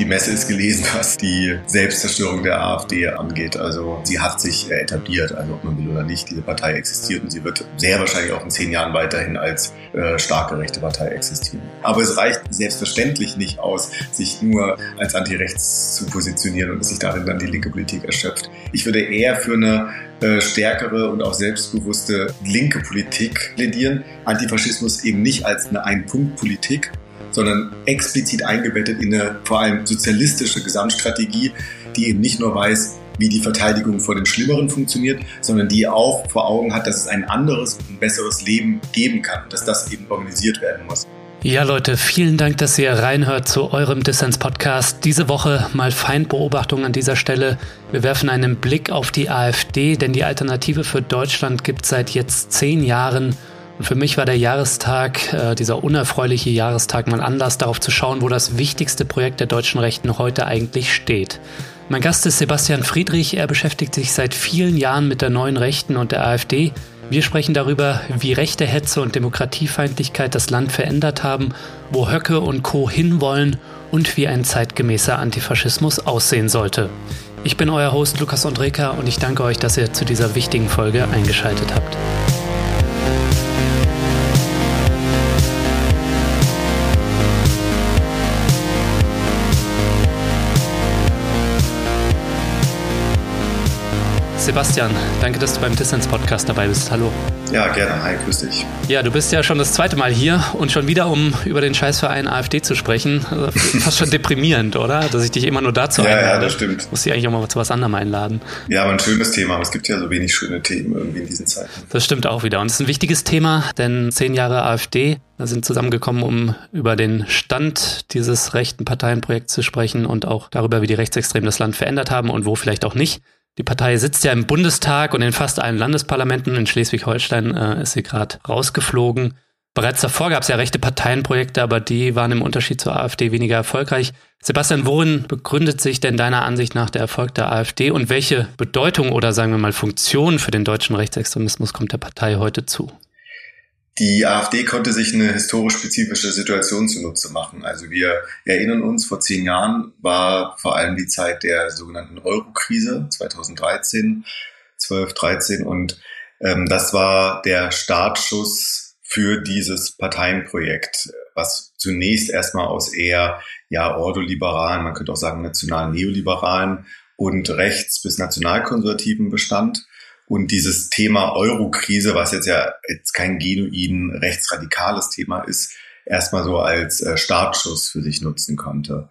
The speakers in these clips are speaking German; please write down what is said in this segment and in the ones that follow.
die Messe ist gelesen, was die Selbstzerstörung der AfD angeht. Also sie hat sich etabliert, also ob man will oder nicht, diese Partei existiert und sie wird sehr wahrscheinlich auch in zehn Jahren weiterhin als äh, starke rechte Partei existieren. Aber es reicht selbstverständlich nicht aus, sich nur als antirechts zu positionieren und sich darin dann die linke Politik erschöpft. Ich würde eher für eine äh, stärkere und auch selbstbewusste linke Politik plädieren. Antifaschismus eben nicht als eine Ein-Punkt-Politik, sondern explizit eingebettet in eine vor allem sozialistische Gesamtstrategie, die eben nicht nur weiß, wie die Verteidigung vor dem Schlimmeren funktioniert, sondern die auch vor Augen hat, dass es ein anderes und besseres Leben geben kann, dass das eben organisiert werden muss. Ja, Leute, vielen Dank, dass ihr reinhört zu eurem Dissens-Podcast. Diese Woche mal Feindbeobachtung an dieser Stelle. Wir werfen einen Blick auf die AfD, denn die Alternative für Deutschland gibt seit jetzt zehn Jahren. Für mich war der Jahrestag, äh, dieser unerfreuliche Jahrestag, mal Anlass darauf zu schauen, wo das wichtigste Projekt der deutschen Rechten heute eigentlich steht. Mein Gast ist Sebastian Friedrich. Er beschäftigt sich seit vielen Jahren mit der neuen Rechten und der AfD. Wir sprechen darüber, wie rechte Hetze und Demokratiefeindlichkeit das Land verändert haben, wo Höcke und Co. hinwollen und wie ein zeitgemäßer Antifaschismus aussehen sollte. Ich bin euer Host Lukas Andreka und ich danke euch, dass ihr zu dieser wichtigen Folge eingeschaltet habt. Sebastian, danke, dass du beim Distance Podcast dabei bist. Hallo. Ja, gerne. Hi, grüß dich. Ja, du bist ja schon das zweite Mal hier und schon wieder, um über den Scheißverein AfD zu sprechen. Also fast schon deprimierend, oder? Dass ich dich immer nur dazu einlade. Ja, ja, das stimmt. Muss ich eigentlich auch mal zu was anderem einladen. Ja, aber ein schönes Thema. Aber es gibt ja so wenig schöne Themen irgendwie in diesen Zeiten. Das stimmt auch wieder. Und es ist ein wichtiges Thema, denn zehn Jahre AfD sind zusammengekommen, um über den Stand dieses rechten Parteienprojekts zu sprechen und auch darüber, wie die Rechtsextremen das Land verändert haben und wo vielleicht auch nicht. Die Partei sitzt ja im Bundestag und in fast allen Landesparlamenten. In Schleswig-Holstein äh, ist sie gerade rausgeflogen. Bereits davor gab es ja rechte Parteienprojekte, aber die waren im Unterschied zur AfD weniger erfolgreich. Sebastian, worin begründet sich denn deiner Ansicht nach der Erfolg der AfD und welche Bedeutung oder sagen wir mal Funktion für den deutschen Rechtsextremismus kommt der Partei heute zu? Die AfD konnte sich eine historisch spezifische Situation zunutze machen. Also wir erinnern uns, vor zehn Jahren war vor allem die Zeit der sogenannten Euro-Krise 2013, 12, 13 und ähm, das war der Startschuss für dieses Parteienprojekt, was zunächst erstmal aus eher ja ordoliberalen, man könnte auch sagen national neoliberalen und rechts bis nationalkonservativen bestand und dieses Thema Euro-Krise, was jetzt ja jetzt kein genuin rechtsradikales Thema ist, erstmal so als äh, Startschuss für sich nutzen konnte.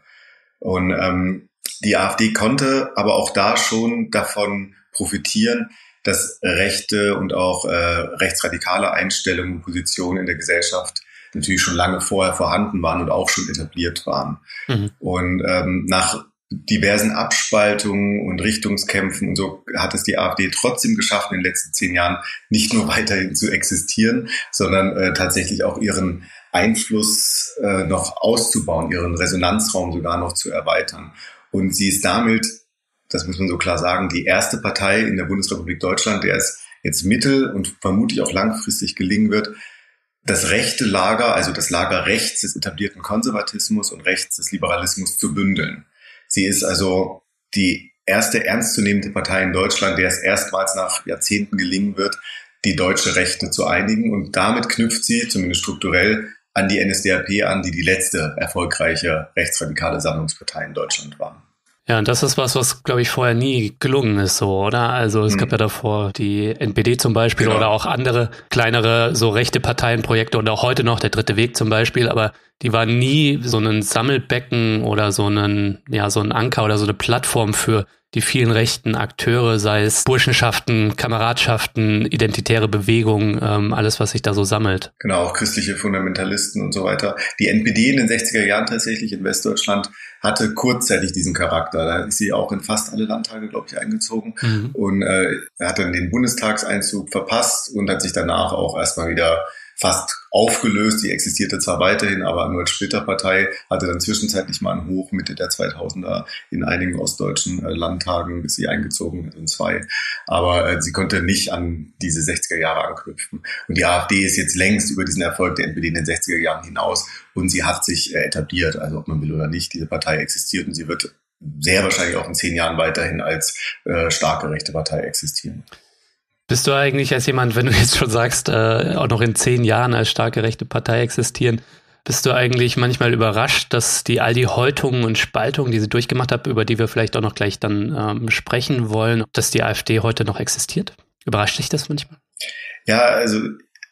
Und ähm, die AfD konnte aber auch da schon davon profitieren, dass rechte und auch äh, rechtsradikale Einstellungen und Positionen in der Gesellschaft natürlich schon lange vorher vorhanden waren und auch schon etabliert waren. Mhm. Und ähm, nach diversen Abspaltungen und Richtungskämpfen und so hat es die AfD trotzdem geschafft, in den letzten zehn Jahren nicht nur weiterhin zu existieren, sondern äh, tatsächlich auch ihren Einfluss äh, noch auszubauen, ihren Resonanzraum sogar noch zu erweitern. Und sie ist damit, das muss man so klar sagen, die erste Partei in der Bundesrepublik Deutschland, der es jetzt mittel- und vermutlich auch langfristig gelingen wird, das rechte Lager, also das Lager rechts des etablierten Konservatismus und rechts des Liberalismus zu bündeln. Sie ist also die erste ernstzunehmende Partei in Deutschland, der es erstmals nach Jahrzehnten gelingen wird, die deutsche Rechte zu einigen. Und damit knüpft sie, zumindest strukturell, an die NSDAP an, die die letzte erfolgreiche rechtsradikale Sammlungspartei in Deutschland war. Ja, und das ist was, was, glaube ich, vorher nie gelungen ist, so, oder? Also es hm. gab ja davor die NPD zum Beispiel genau. oder auch andere kleinere, so rechte Parteienprojekte und auch heute noch der Dritte Weg zum Beispiel, aber die waren nie so ein Sammelbecken oder so ein, ja, so ein Anker oder so eine Plattform für die vielen rechten Akteure, sei es Burschenschaften, Kameradschaften, identitäre Bewegungen, ähm, alles, was sich da so sammelt. Genau, auch christliche Fundamentalisten und so weiter. Die NPD in den 60er Jahren tatsächlich in Westdeutschland hatte kurzzeitig diesen Charakter. Da ist sie auch in fast alle Landtage, glaube ich, eingezogen mhm. und äh, er hat dann den Bundestagseinzug verpasst und hat sich danach auch erstmal wieder fast aufgelöst. Die existierte zwar weiterhin, aber nur als Splitterpartei, hatte dann zwischenzeitlich mal einen Hoch Mitte der 2000er in einigen ostdeutschen äh, Landtagen, bis sie eingezogen in zwei. Aber äh, sie konnte nicht an diese 60er Jahre anknüpfen. Und die AfD ist jetzt längst über diesen Erfolg der NPD in den 60er Jahren hinaus und sie hat sich äh, etabliert. Also ob man will oder nicht, diese Partei existiert und sie wird sehr wahrscheinlich auch in zehn Jahren weiterhin als äh, starke rechte Partei existieren. Bist du eigentlich als jemand, wenn du jetzt schon sagst, äh, auch noch in zehn Jahren als starke rechte Partei existieren, bist du eigentlich manchmal überrascht, dass die all die Häutungen und Spaltungen, die sie durchgemacht hat, über die wir vielleicht auch noch gleich dann ähm, sprechen wollen, dass die AfD heute noch existiert? Überrascht dich das manchmal? Ja, also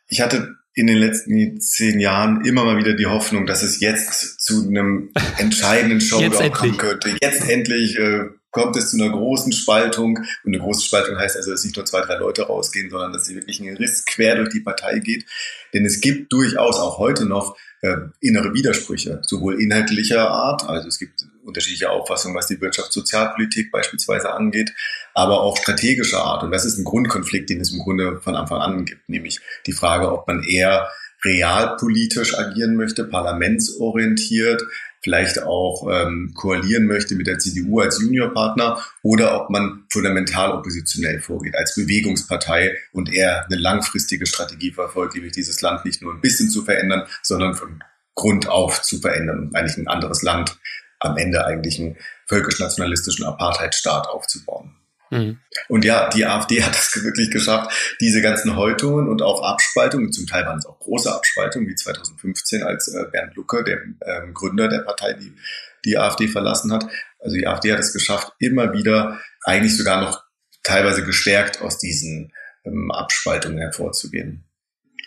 ich hatte in den letzten zehn Jahren immer mal wieder die Hoffnung, dass es jetzt zu einem entscheidenden Showdown kommen könnte. Jetzt endlich äh, kommt es zu einer großen Spaltung. Und eine große Spaltung heißt also, dass nicht nur zwei, drei Leute rausgehen, sondern dass sie wirklich einen Riss quer durch die Partei geht. Denn es gibt durchaus auch heute noch äh, innere Widersprüche, sowohl inhaltlicher Art, also es gibt unterschiedliche Auffassungen, was die Wirtschafts-Sozialpolitik beispielsweise angeht, aber auch strategischer Art. Und das ist ein Grundkonflikt, den es im Grunde von Anfang an gibt, nämlich die Frage, ob man eher realpolitisch agieren möchte, parlamentsorientiert, vielleicht auch ähm, koalieren möchte mit der CDU als Juniorpartner oder ob man fundamental oppositionell vorgeht, als Bewegungspartei und eher eine langfristige Strategie verfolgt, nämlich dieses Land nicht nur ein bisschen zu verändern, sondern von Grund auf zu verändern und eigentlich ein anderes Land am Ende eigentlich einen völkisch-nationalistischen Apartheidstaat aufzubauen. Mhm. Und ja, die AfD hat es wirklich geschafft, diese ganzen Häutungen und auch Abspaltungen, zum Teil waren es auch große Abspaltungen, wie 2015, als äh, Bernd Lucke, der ähm, Gründer der Partei, die die AfD verlassen hat. Also die AfD hat es geschafft, immer wieder eigentlich sogar noch teilweise gestärkt aus diesen ähm, Abspaltungen hervorzugehen.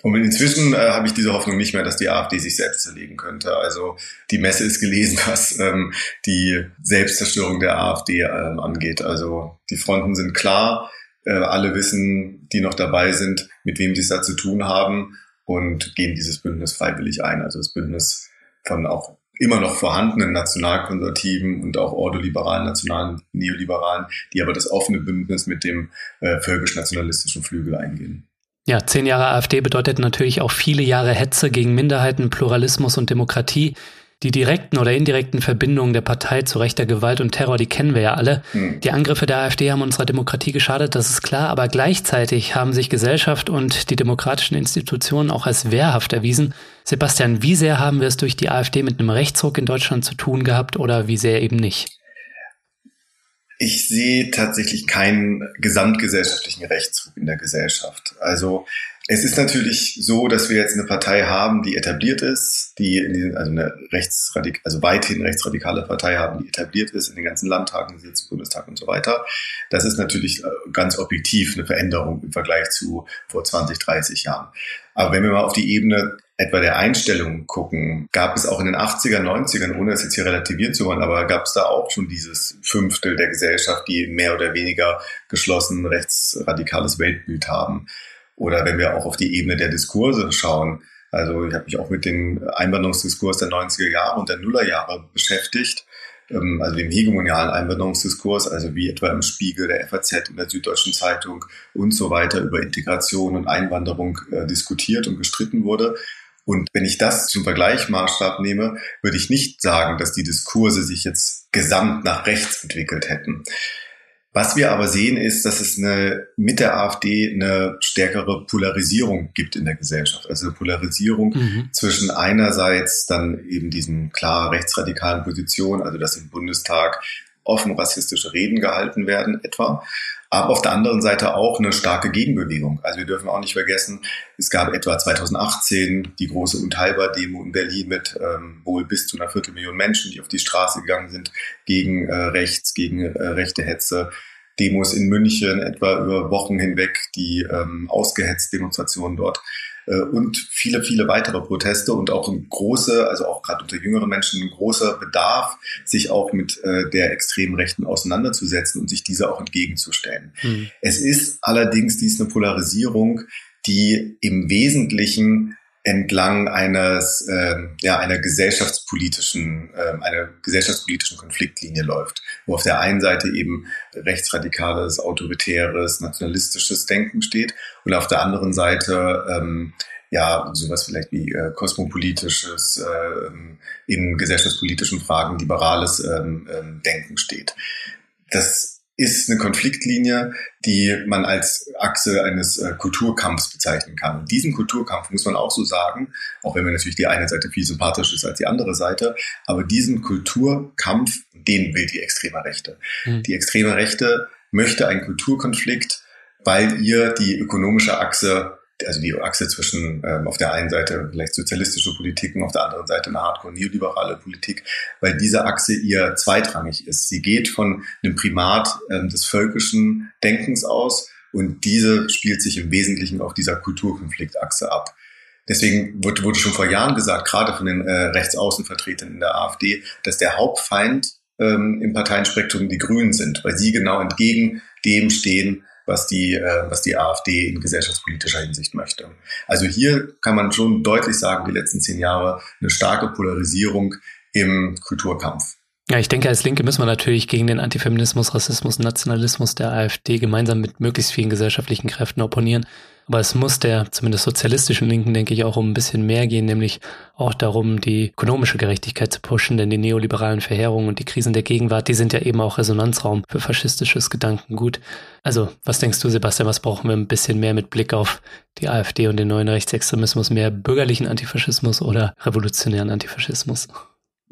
Und inzwischen äh, habe ich diese Hoffnung nicht mehr, dass die AfD sich selbst zerlegen könnte. Also die Messe ist gelesen, was ähm, die Selbstzerstörung der AfD ähm, angeht. Also die Fronten sind klar. Äh, alle wissen, die noch dabei sind, mit wem sie es da zu tun haben und gehen dieses Bündnis freiwillig ein. Also das Bündnis von auch immer noch vorhandenen nationalkonservativen und auch ordoliberalen, nationalen Neoliberalen, die aber das offene Bündnis mit dem äh, völkisch-nationalistischen Flügel eingehen. Ja, zehn Jahre AfD bedeutet natürlich auch viele Jahre Hetze gegen Minderheiten, Pluralismus und Demokratie. Die direkten oder indirekten Verbindungen der Partei zu rechter Gewalt und Terror, die kennen wir ja alle. Hm. Die Angriffe der AfD haben unserer Demokratie geschadet, das ist klar, aber gleichzeitig haben sich Gesellschaft und die demokratischen Institutionen auch als wehrhaft erwiesen. Sebastian, wie sehr haben wir es durch die AfD mit einem Rechtsruck in Deutschland zu tun gehabt oder wie sehr eben nicht? Ich sehe tatsächlich keinen gesamtgesellschaftlichen Rechtsruck in der Gesellschaft. Also es ist natürlich so, dass wir jetzt eine Partei haben, die etabliert ist, die in den, also eine rechtsradik also weithin rechtsradikale Partei haben, die etabliert ist, in den ganzen Landtagen sitzt, Bundestag und so weiter. Das ist natürlich äh, ganz objektiv eine Veränderung im Vergleich zu vor 20, 30 Jahren. Aber wenn wir mal auf die Ebene etwa der Einstellung gucken, gab es auch in den 80er, 90ern, ohne es jetzt hier relativieren zu wollen, aber gab es da auch schon dieses Fünftel der Gesellschaft, die mehr oder weniger geschlossen rechtsradikales Weltbild haben. Oder wenn wir auch auf die Ebene der Diskurse schauen, also ich habe mich auch mit dem Einwanderungsdiskurs der 90er Jahre und der Nullerjahre beschäftigt, ähm, also dem hegemonialen Einwanderungsdiskurs, also wie etwa im Spiegel, der FAZ, in der Süddeutschen Zeitung und so weiter über Integration und Einwanderung äh, diskutiert und gestritten wurde. Und wenn ich das zum Vergleichmaßstab nehme, würde ich nicht sagen, dass die Diskurse sich jetzt gesamt nach rechts entwickelt hätten. Was wir aber sehen, ist, dass es eine, mit der AfD eine stärkere Polarisierung gibt in der Gesellschaft. Also eine Polarisierung mhm. zwischen einerseits dann eben diesen klar rechtsradikalen Positionen, also dass im Bundestag offen rassistische Reden gehalten werden etwa, aber auf der anderen Seite auch eine starke Gegenbewegung. Also wir dürfen auch nicht vergessen, es gab etwa 2018 die große Unteilbar-Demo in Berlin mit ähm, wohl bis zu einer Viertelmillion Menschen, die auf die Straße gegangen sind gegen äh, rechts, gegen äh, rechte Hetze. Demos in München etwa über Wochen hinweg, die ähm, ausgehetzt Demonstrationen dort. Äh, und viele, viele weitere Proteste und auch ein großer, also auch gerade unter jüngeren Menschen, ein großer Bedarf, sich auch mit äh, der extremen Rechten auseinanderzusetzen und sich dieser auch entgegenzustellen. Mhm. Es ist allerdings dies eine Polarisierung, die im Wesentlichen entlang eines äh, ja einer gesellschaftspolitischen äh, einer gesellschaftspolitischen Konfliktlinie läuft, wo auf der einen Seite eben rechtsradikales, autoritäres, nationalistisches Denken steht und auf der anderen Seite ähm, ja sowas vielleicht wie äh, kosmopolitisches, äh, in gesellschaftspolitischen Fragen liberales ähm, ähm, Denken steht. Das ist eine Konfliktlinie, die man als Achse eines äh, Kulturkampfs bezeichnen kann. Und diesen Kulturkampf muss man auch so sagen, auch wenn mir natürlich die eine Seite viel sympathischer ist als die andere Seite, aber diesen Kulturkampf, den will die extreme Rechte. Mhm. Die extreme Rechte möchte einen Kulturkonflikt, weil ihr die ökonomische Achse also die Achse zwischen ähm, auf der einen Seite vielleicht sozialistische Politiken, auf der anderen Seite eine hardcore neoliberale Politik, weil diese Achse ihr zweitrangig ist. Sie geht von einem Primat ähm, des völkischen Denkens aus und diese spielt sich im Wesentlichen auf dieser Kulturkonfliktachse ab. Deswegen wurde, wurde schon vor Jahren gesagt, gerade von den äh, Rechtsaußenvertretern in der AfD, dass der Hauptfeind ähm, im Parteienspektrum die Grünen sind, weil sie genau entgegen dem stehen, was die, äh, was die AfD in gesellschaftspolitischer Hinsicht möchte. Also hier kann man schon deutlich sagen, die letzten zehn Jahre eine starke Polarisierung im Kulturkampf. Ja, ich denke, als Linke müssen wir natürlich gegen den Antifeminismus, Rassismus, Nationalismus der AfD gemeinsam mit möglichst vielen gesellschaftlichen Kräften opponieren. Aber es muss der zumindest sozialistischen Linken, denke ich, auch um ein bisschen mehr gehen, nämlich auch darum, die ökonomische Gerechtigkeit zu pushen, denn die neoliberalen Verheerungen und die Krisen der Gegenwart, die sind ja eben auch Resonanzraum für faschistisches Gedankengut. Also, was denkst du, Sebastian, was brauchen wir ein bisschen mehr mit Blick auf die AfD und den neuen Rechtsextremismus, mehr bürgerlichen Antifaschismus oder revolutionären Antifaschismus?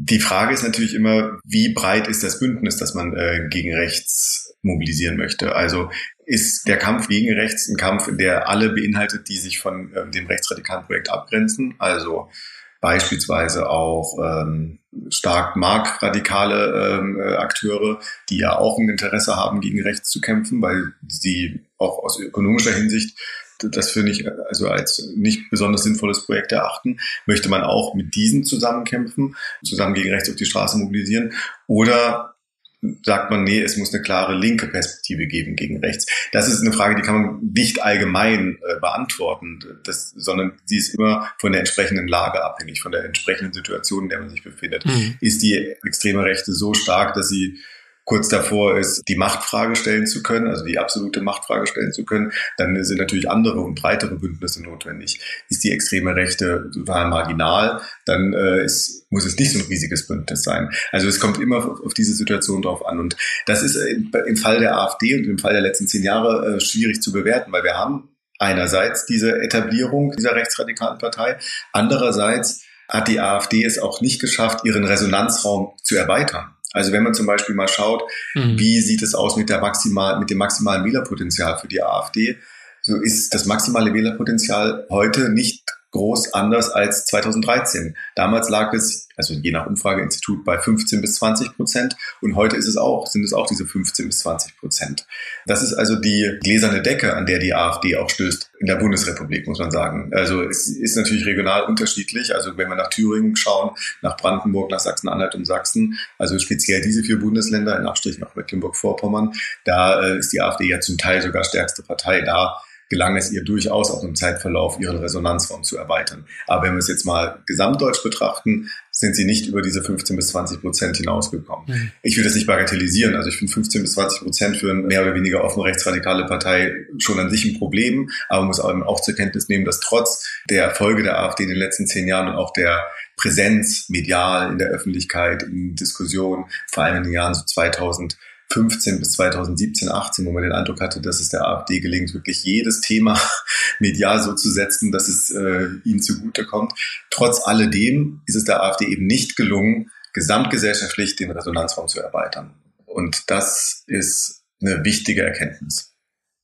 Die Frage ist natürlich immer, wie breit ist das Bündnis, das man äh, gegen rechts mobilisieren möchte. Also ist der Kampf gegen rechts ein Kampf, der alle beinhaltet, die sich von äh, dem rechtsradikalen Projekt abgrenzen. Also beispielsweise auch ähm, stark markradikale ähm, äh, Akteure, die ja auch ein Interesse haben, gegen rechts zu kämpfen, weil sie auch aus ökonomischer Hinsicht das finde ich also als nicht besonders sinnvolles Projekt erachten. Möchte man auch mit diesen zusammenkämpfen, zusammen gegen rechts auf die Straße mobilisieren? Oder sagt man, nee, es muss eine klare linke Perspektive geben gegen rechts. Das ist eine Frage, die kann man nicht allgemein äh, beantworten, das, sondern sie ist immer von der entsprechenden Lage abhängig, von der entsprechenden Situation, in der man sich befindet. Mhm. Ist die extreme Rechte so stark, dass sie kurz davor ist, die Machtfrage stellen zu können, also die absolute Machtfrage stellen zu können, dann sind natürlich andere und breitere Bündnisse notwendig. Ist die extreme Rechte total marginal, dann äh, ist, muss es nicht so ein riesiges Bündnis sein. Also es kommt immer auf diese Situation drauf an. Und das ist im Fall der AfD und im Fall der letzten zehn Jahre äh, schwierig zu bewerten, weil wir haben einerseits diese Etablierung dieser rechtsradikalen Partei, andererseits hat die AfD es auch nicht geschafft, ihren Resonanzraum zu erweitern. Also wenn man zum Beispiel mal schaut, mhm. wie sieht es aus mit der maximal, mit dem maximalen Wählerpotenzial für die AfD, so ist das maximale Wählerpotenzial heute nicht groß anders als 2013. Damals lag es, also je nach Umfrageinstitut, bei 15 bis 20 Prozent und heute ist es auch, sind es auch diese 15 bis 20 Prozent. Das ist also die gläserne Decke, an der die AfD auch stößt in der Bundesrepublik, muss man sagen. Also es ist natürlich regional unterschiedlich. Also wenn wir nach Thüringen schauen, nach Brandenburg, nach Sachsen-Anhalt und Sachsen, also speziell diese vier Bundesländer in Abstrich nach Mecklenburg-Vorpommern, da äh, ist die AfD ja zum Teil sogar stärkste Partei. Da gelang es ihr durchaus auch im Zeitverlauf ihren Resonanzraum zu erweitern. Aber wenn wir es jetzt mal gesamtdeutsch betrachten, sind sie nicht über diese 15 bis 20 Prozent hinausgekommen. Mhm. Ich will das nicht bagatellisieren. Also ich finde 15 bis 20 Prozent für eine mehr oder weniger offen rechtsradikale Partei schon an sich ein Problem, aber man muss auch zur Kenntnis nehmen, dass trotz der Erfolge der AfD in den letzten zehn Jahren und auch der Präsenz medial in der Öffentlichkeit, in Diskussionen, vor allem in den Jahren so 2000 2015 bis 2017, 18, wo man den Eindruck hatte, dass es der AfD gelingt, wirklich jedes Thema medial so zu setzen, dass es äh, ihnen zugutekommt. Trotz alledem ist es der AfD eben nicht gelungen, gesamtgesellschaftlich den Resonanzraum zu erweitern. Und das ist eine wichtige Erkenntnis.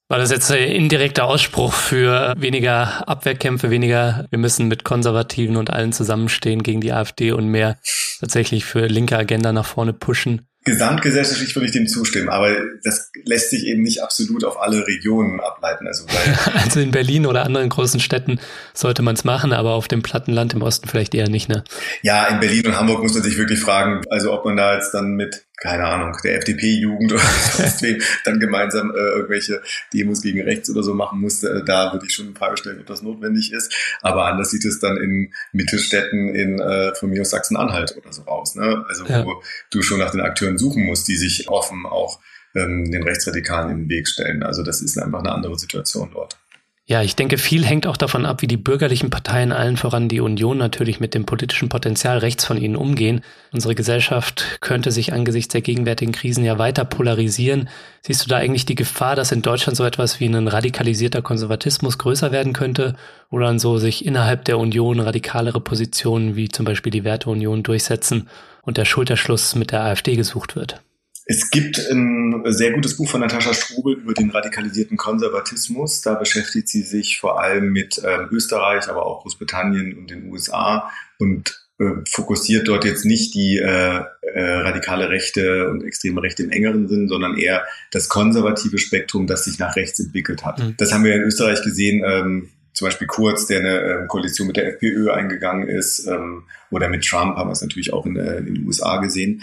War das jetzt ein indirekter Ausspruch für weniger Abwehrkämpfe, weniger, wir müssen mit Konservativen und allen zusammenstehen gegen die AfD und mehr tatsächlich für linke Agenda nach vorne pushen? Gesamtgesellschaftlich würde ich dem zustimmen, aber das lässt sich eben nicht absolut auf alle Regionen ableiten. Also, also in Berlin oder anderen großen Städten sollte man es machen, aber auf dem Plattenland im Osten vielleicht eher nicht, ne? Ja, in Berlin und Hamburg muss man sich wirklich fragen, also ob man da jetzt dann mit keine Ahnung, der FDP-Jugend oder sonst wem dann gemeinsam äh, irgendwelche Demos gegen rechts oder so machen musste, da würde ich schon in Frage stellen, ob das notwendig ist. Aber anders sieht es dann in Mittelstädten in äh, von mir aus Sachsen-Anhalt oder so aus. Ne? Also ja. wo du schon nach den Akteuren suchen musst, die sich offen auch ähm, den Rechtsradikalen in den Weg stellen. Also das ist einfach eine andere Situation dort. Ja, ich denke, viel hängt auch davon ab, wie die bürgerlichen Parteien, allen voran die Union natürlich mit dem politischen Potenzial rechts von ihnen umgehen. Unsere Gesellschaft könnte sich angesichts der gegenwärtigen Krisen ja weiter polarisieren. Siehst du da eigentlich die Gefahr, dass in Deutschland so etwas wie ein radikalisierter Konservatismus größer werden könnte oder dann so sich innerhalb der Union radikalere Positionen wie zum Beispiel die Werteunion durchsetzen und der Schulterschluss mit der AfD gesucht wird? Es gibt ein sehr gutes Buch von Natascha Strubel über den radikalisierten Konservatismus. Da beschäftigt sie sich vor allem mit äh, Österreich, aber auch Großbritannien und den USA und äh, fokussiert dort jetzt nicht die äh, äh, radikale Rechte und extreme Rechte im engeren Sinn, sondern eher das konservative Spektrum, das sich nach rechts entwickelt hat. Mhm. Das haben wir in Österreich gesehen. Ähm, zum Beispiel Kurz, der eine ähm, Koalition mit der FPÖ eingegangen ist, ähm, oder mit Trump haben wir es natürlich auch in, äh, in den USA gesehen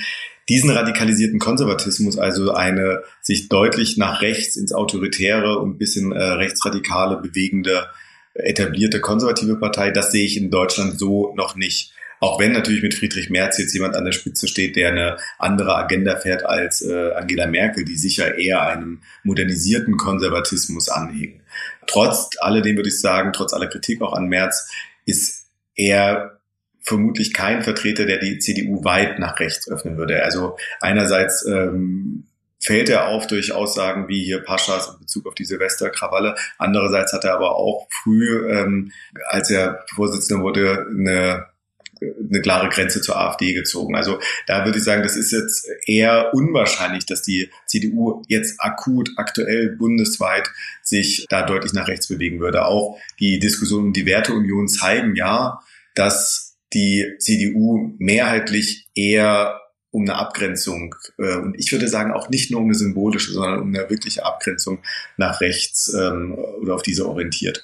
diesen radikalisierten Konservatismus, also eine sich deutlich nach rechts ins Autoritäre und bisschen äh, rechtsradikale bewegende etablierte konservative Partei, das sehe ich in Deutschland so noch nicht. Auch wenn natürlich mit Friedrich Merz jetzt jemand an der Spitze steht, der eine andere Agenda fährt als äh, Angela Merkel, die sicher eher einem modernisierten Konservatismus anhängen. Trotz alledem würde ich sagen, trotz aller Kritik auch an Merz, ist er vermutlich kein Vertreter, der die CDU weit nach rechts öffnen würde. Also einerseits ähm, fällt er auf durch Aussagen wie hier Paschas in Bezug auf die Silvesterkrawalle. Andererseits hat er aber auch früh, ähm, als er Vorsitzender wurde, eine eine klare Grenze zur AfD gezogen. Also da würde ich sagen, das ist jetzt eher unwahrscheinlich, dass die CDU jetzt akut, aktuell bundesweit sich da deutlich nach rechts bewegen würde. Auch die Diskussionen um die Werteunion zeigen ja, dass die CDU mehrheitlich eher um eine Abgrenzung äh, und ich würde sagen auch nicht nur um eine symbolische, sondern um eine wirkliche Abgrenzung nach rechts ähm, oder auf diese orientiert.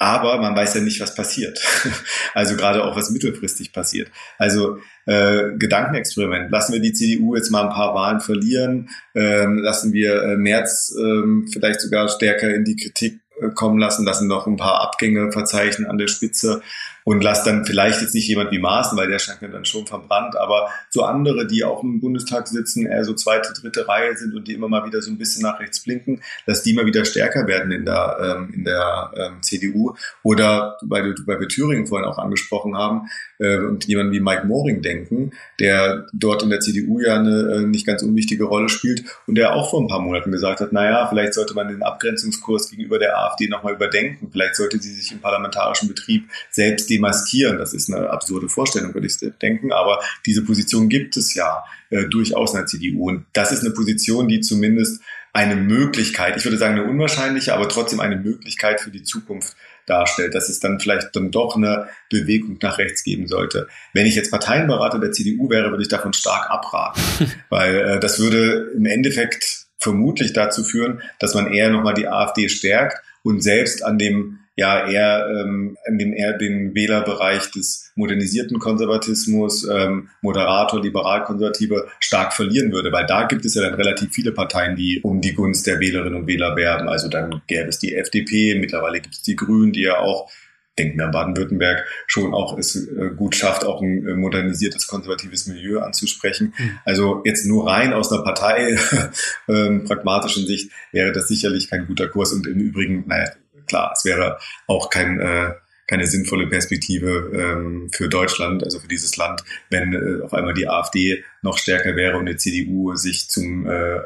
Aber man weiß ja nicht, was passiert. Also gerade auch, was mittelfristig passiert. Also äh, Gedankenexperiment. Lassen wir die CDU jetzt mal ein paar Wahlen verlieren, ähm, lassen wir äh, März ähm, vielleicht sogar stärker in die Kritik äh, kommen lassen, lassen noch ein paar Abgänge verzeichnen an der Spitze und lass dann vielleicht jetzt nicht jemand wie Maaßen, weil der scheint mir dann schon verbrannt, aber so andere, die auch im Bundestag sitzen, eher so zweite, dritte Reihe sind und die immer mal wieder so ein bisschen nach rechts blinken, dass die mal wieder stärker werden in der, ähm, in der ähm, CDU. Oder weil, weil wir Thüringen vorhin auch angesprochen haben äh, und jemand wie Mike Moring denken, der dort in der CDU ja eine äh, nicht ganz unwichtige Rolle spielt und der auch vor ein paar Monaten gesagt hat, naja, vielleicht sollte man den Abgrenzungskurs gegenüber der AfD nochmal überdenken. Vielleicht sollte sie sich im parlamentarischen Betrieb selbst demaskieren. Das ist eine absurde Vorstellung, würde ich denken. Aber diese Position gibt es ja äh, durchaus in der CDU. Und das ist eine Position, die zumindest eine Möglichkeit, ich würde sagen eine unwahrscheinliche, aber trotzdem eine Möglichkeit für die Zukunft darstellt, dass es dann vielleicht dann doch eine Bewegung nach rechts geben sollte. Wenn ich jetzt Parteienberater der CDU wäre, würde ich davon stark abraten, weil äh, das würde im Endeffekt vermutlich dazu führen, dass man eher nochmal die AfD stärkt und selbst an dem ja eher ähm, eher den Wählerbereich des modernisierten Konservatismus, ähm, Moderator, liberal-konservative stark verlieren würde, weil da gibt es ja dann relativ viele Parteien, die um die Gunst der Wählerinnen und Wähler werben. Also dann gäbe es die FDP, mittlerweile gibt es die Grünen, die ja auch denken wir an Baden-Württemberg, schon auch es äh, gut schafft, auch ein äh, modernisiertes konservatives Milieu anzusprechen. Mhm. Also jetzt nur rein aus einer Partei ähm, pragmatischen Sicht wäre das sicherlich kein guter Kurs und im Übrigen, naja, klar, es wäre auch kein, äh, keine sinnvolle Perspektive ähm, für Deutschland, also für dieses Land, wenn äh, auf einmal die AfD noch stärker wäre und die CDU sich zum, äh,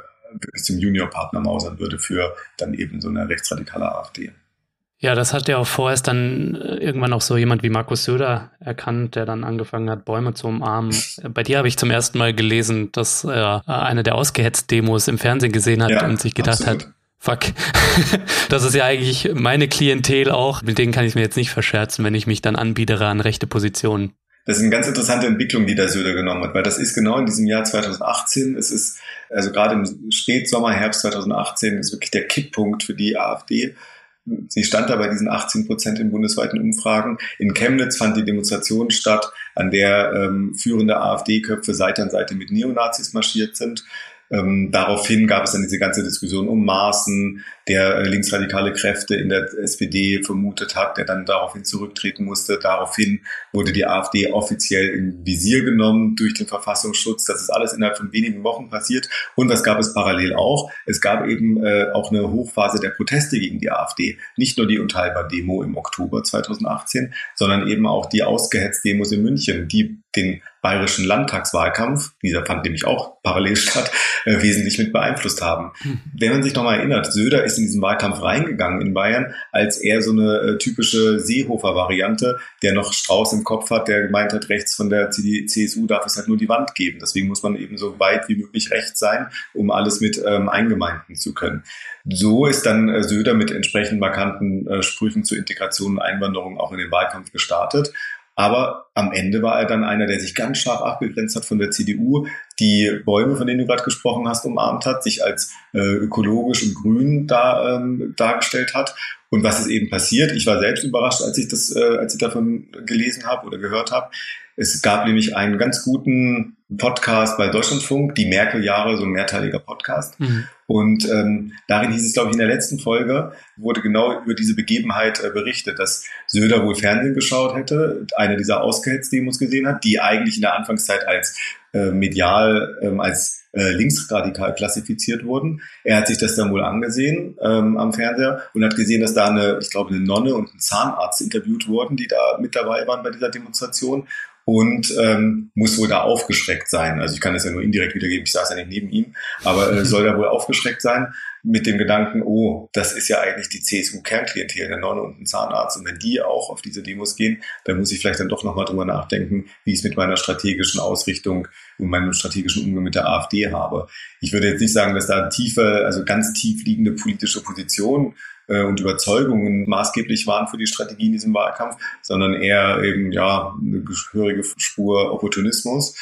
zum Juniorpartner mausern würde für dann eben so eine rechtsradikale AfD. Ja, das hat ja auch vorerst dann äh, irgendwann auch so jemand wie Markus Söder erkannt, der dann angefangen hat, Bäume zu umarmen. Bei dir habe ich zum ersten Mal gelesen, dass er eine der Ausgehetzt-Demos im Fernsehen gesehen hat ja, und sich gedacht absolut. hat, fuck, das ist ja eigentlich meine Klientel auch. Mit denen kann ich mir jetzt nicht verscherzen, wenn ich mich dann anbiedere an rechte Positionen. Das ist eine ganz interessante Entwicklung, die der Söder genommen hat, weil das ist genau in diesem Jahr 2018. Es ist, also gerade im Spätsommer, Herbst 2018 ist wirklich der Kipppunkt für die AfD. Sie stand da bei diesen 18 Prozent in bundesweiten Umfragen. In Chemnitz fand die Demonstration statt, an der ähm, führende AfD-Köpfe Seite an Seite mit Neonazis marschiert sind. Ähm, daraufhin gab es dann diese ganze Diskussion um Maaßen, der äh, linksradikale Kräfte in der SPD vermutet hat, der dann daraufhin zurücktreten musste. Daraufhin wurde die AfD offiziell in Visier genommen durch den Verfassungsschutz. Das ist alles innerhalb von wenigen Wochen passiert. Und was gab es parallel auch? Es gab eben äh, auch eine Hochphase der Proteste gegen die AfD. Nicht nur die Unteilbar-Demo im Oktober 2018, sondern eben auch die Ausgehetzt-Demos in München, die den bayerischen Landtagswahlkampf, dieser fand nämlich auch parallel statt, äh, wesentlich mit beeinflusst haben. Mhm. Wenn man sich nochmal erinnert, Söder ist in diesen Wahlkampf reingegangen in Bayern als eher so eine äh, typische Seehofer-Variante, der noch Strauß im Kopf hat, der gemeint hat, rechts von der CD, CSU darf es halt nur die Wand geben. Deswegen muss man eben so weit wie möglich rechts sein, um alles mit ähm, eingemeinden zu können. So ist dann äh, Söder mit entsprechend markanten äh, Sprüchen zur Integration und Einwanderung auch in den Wahlkampf gestartet. Aber am Ende war er dann einer, der sich ganz scharf abgegrenzt hat von der CDU, die Bäume, von denen du gerade gesprochen hast, umarmt hat, sich als äh, ökologisch und grün da, ähm, dargestellt hat. Und was ist eben passiert? Ich war selbst überrascht, als ich das, äh, als ich davon gelesen habe oder gehört habe. Es gab nämlich einen ganz guten Podcast bei Deutschlandfunk, die Merkel-Jahre, so ein mehrteiliger Podcast. Mhm. Und ähm, darin hieß es, glaube ich, in der letzten Folge wurde genau über diese Begebenheit äh, berichtet, dass Söder wohl Fernsehen geschaut hätte, eine dieser Ausgehetzt-Demos gesehen hat, die eigentlich in der Anfangszeit als äh, medial, ähm, als äh, linksradikal klassifiziert wurden. Er hat sich das dann wohl angesehen ähm, am Fernseher und hat gesehen, dass da eine, ich glaube, eine Nonne und ein Zahnarzt interviewt wurden, die da mit dabei waren bei dieser Demonstration und ähm, muss wohl da aufgeschreckt sein. Also ich kann das ja nur indirekt wiedergeben, ich saß ja nicht neben ihm, aber äh, soll da wohl aufgeschreckt sein mit dem Gedanken, oh, das ist ja eigentlich die CSU-Kernklientel, der Nonne und ein Zahnarzt. Und wenn die auch auf diese Demos gehen, dann muss ich vielleicht dann doch nochmal drüber nachdenken, wie ich es mit meiner strategischen Ausrichtung und meinem strategischen Umgang mit der AfD habe. Ich würde jetzt nicht sagen, dass da tiefe, also ganz tief liegende politische Position äh, und Überzeugungen maßgeblich waren für die Strategie in diesem Wahlkampf, sondern eher eben ja eine gehörige Spur Opportunismus,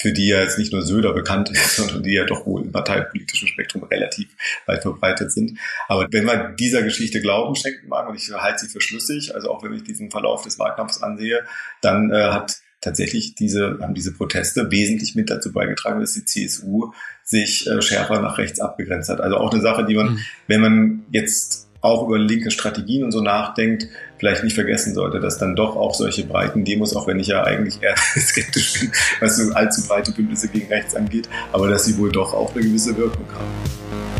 für die ja jetzt nicht nur Söder bekannt ist, sondern die ja doch wohl im parteipolitischen Spektrum relativ weit verbreitet sind. Aber wenn man dieser Geschichte Glauben schenken mag, und ich halte sie für schlüssig, also auch wenn ich diesen Verlauf des Wahlkampfs ansehe, dann äh, hat tatsächlich diese, haben diese Proteste wesentlich mit dazu beigetragen, dass die CSU sich äh, schärfer nach rechts abgegrenzt hat. Also auch eine Sache, die man, mhm. wenn man jetzt auch über linke Strategien und so nachdenkt, vielleicht nicht vergessen sollte, dass dann doch auch solche breiten Demos, auch wenn ich ja eigentlich eher skeptisch bin, was so allzu breite Bündnisse gegen rechts angeht, aber dass sie wohl doch auch eine gewisse Wirkung haben.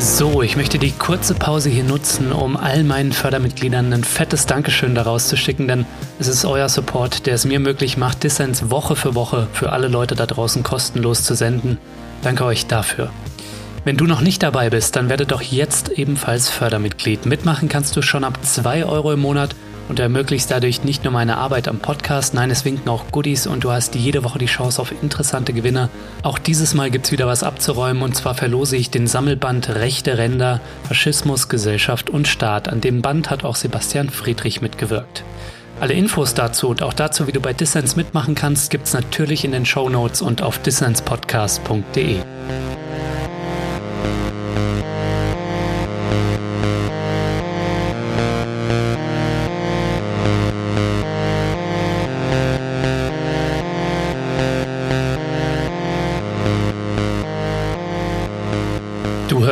So, ich möchte die kurze Pause hier nutzen, um all meinen Fördermitgliedern ein fettes Dankeschön daraus zu schicken, denn es ist euer Support, der es mir möglich macht, Dissens Woche für Woche für alle Leute da draußen kostenlos zu senden. Danke euch dafür. Wenn du noch nicht dabei bist, dann werde doch jetzt ebenfalls Fördermitglied. Mitmachen kannst du schon ab 2 Euro im Monat und ermöglichst dadurch nicht nur meine Arbeit am Podcast, nein, es winken auch Goodies und du hast jede Woche die Chance auf interessante Gewinne. Auch dieses Mal gibt es wieder was abzuräumen und zwar verlose ich den Sammelband Rechte Ränder, Faschismus, Gesellschaft und Staat. An dem Band hat auch Sebastian Friedrich mitgewirkt. Alle Infos dazu und auch dazu, wie du bei Dissens mitmachen kannst, gibt es natürlich in den Show Notes und auf dissenspodcast.de.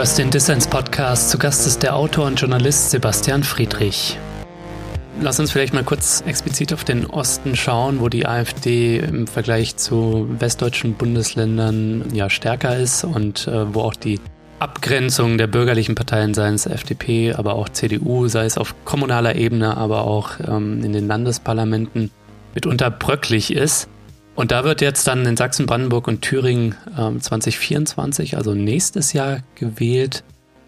hörst den Dissens-Podcast. Zu Gast ist der Autor und Journalist Sebastian Friedrich. Lass uns vielleicht mal kurz explizit auf den Osten schauen, wo die AfD im Vergleich zu westdeutschen Bundesländern ja stärker ist und äh, wo auch die Abgrenzung der bürgerlichen Parteien, seien es FDP, aber auch CDU, sei es auf kommunaler Ebene, aber auch ähm, in den Landesparlamenten mitunter bröcklich ist. Und da wird jetzt dann in Sachsen, Brandenburg und Thüringen ähm, 2024, also nächstes Jahr, gewählt.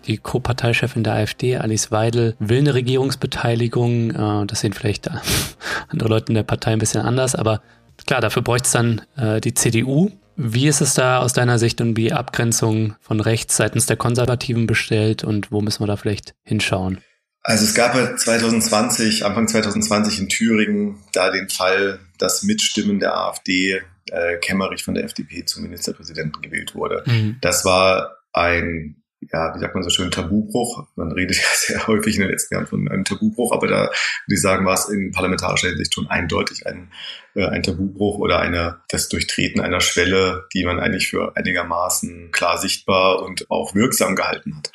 Die Co-Parteichefin der AfD, Alice Weidel, will eine Regierungsbeteiligung. Äh, das sehen vielleicht andere Leute in der Partei ein bisschen anders, aber klar, dafür bräuchte es dann äh, die CDU. Wie ist es da aus deiner Sicht um die Abgrenzung von rechts seitens der Konservativen bestellt und wo müssen wir da vielleicht hinschauen? Also es gab ja 2020, Anfang 2020 in Thüringen da den Fall, dass Mitstimmen der AfD äh, Kemmerich von der FDP zum Ministerpräsidenten gewählt wurde. Mhm. Das war ein ja, wie sagt man so schön, Tabubruch. Man redet ja sehr häufig in den letzten Jahren von einem Tabubruch, aber da würde ich sagen, war es in parlamentarischer Hinsicht schon eindeutig ein, äh, ein Tabubruch oder eine, das Durchtreten einer Schwelle, die man eigentlich für einigermaßen klar sichtbar und auch wirksam gehalten hat.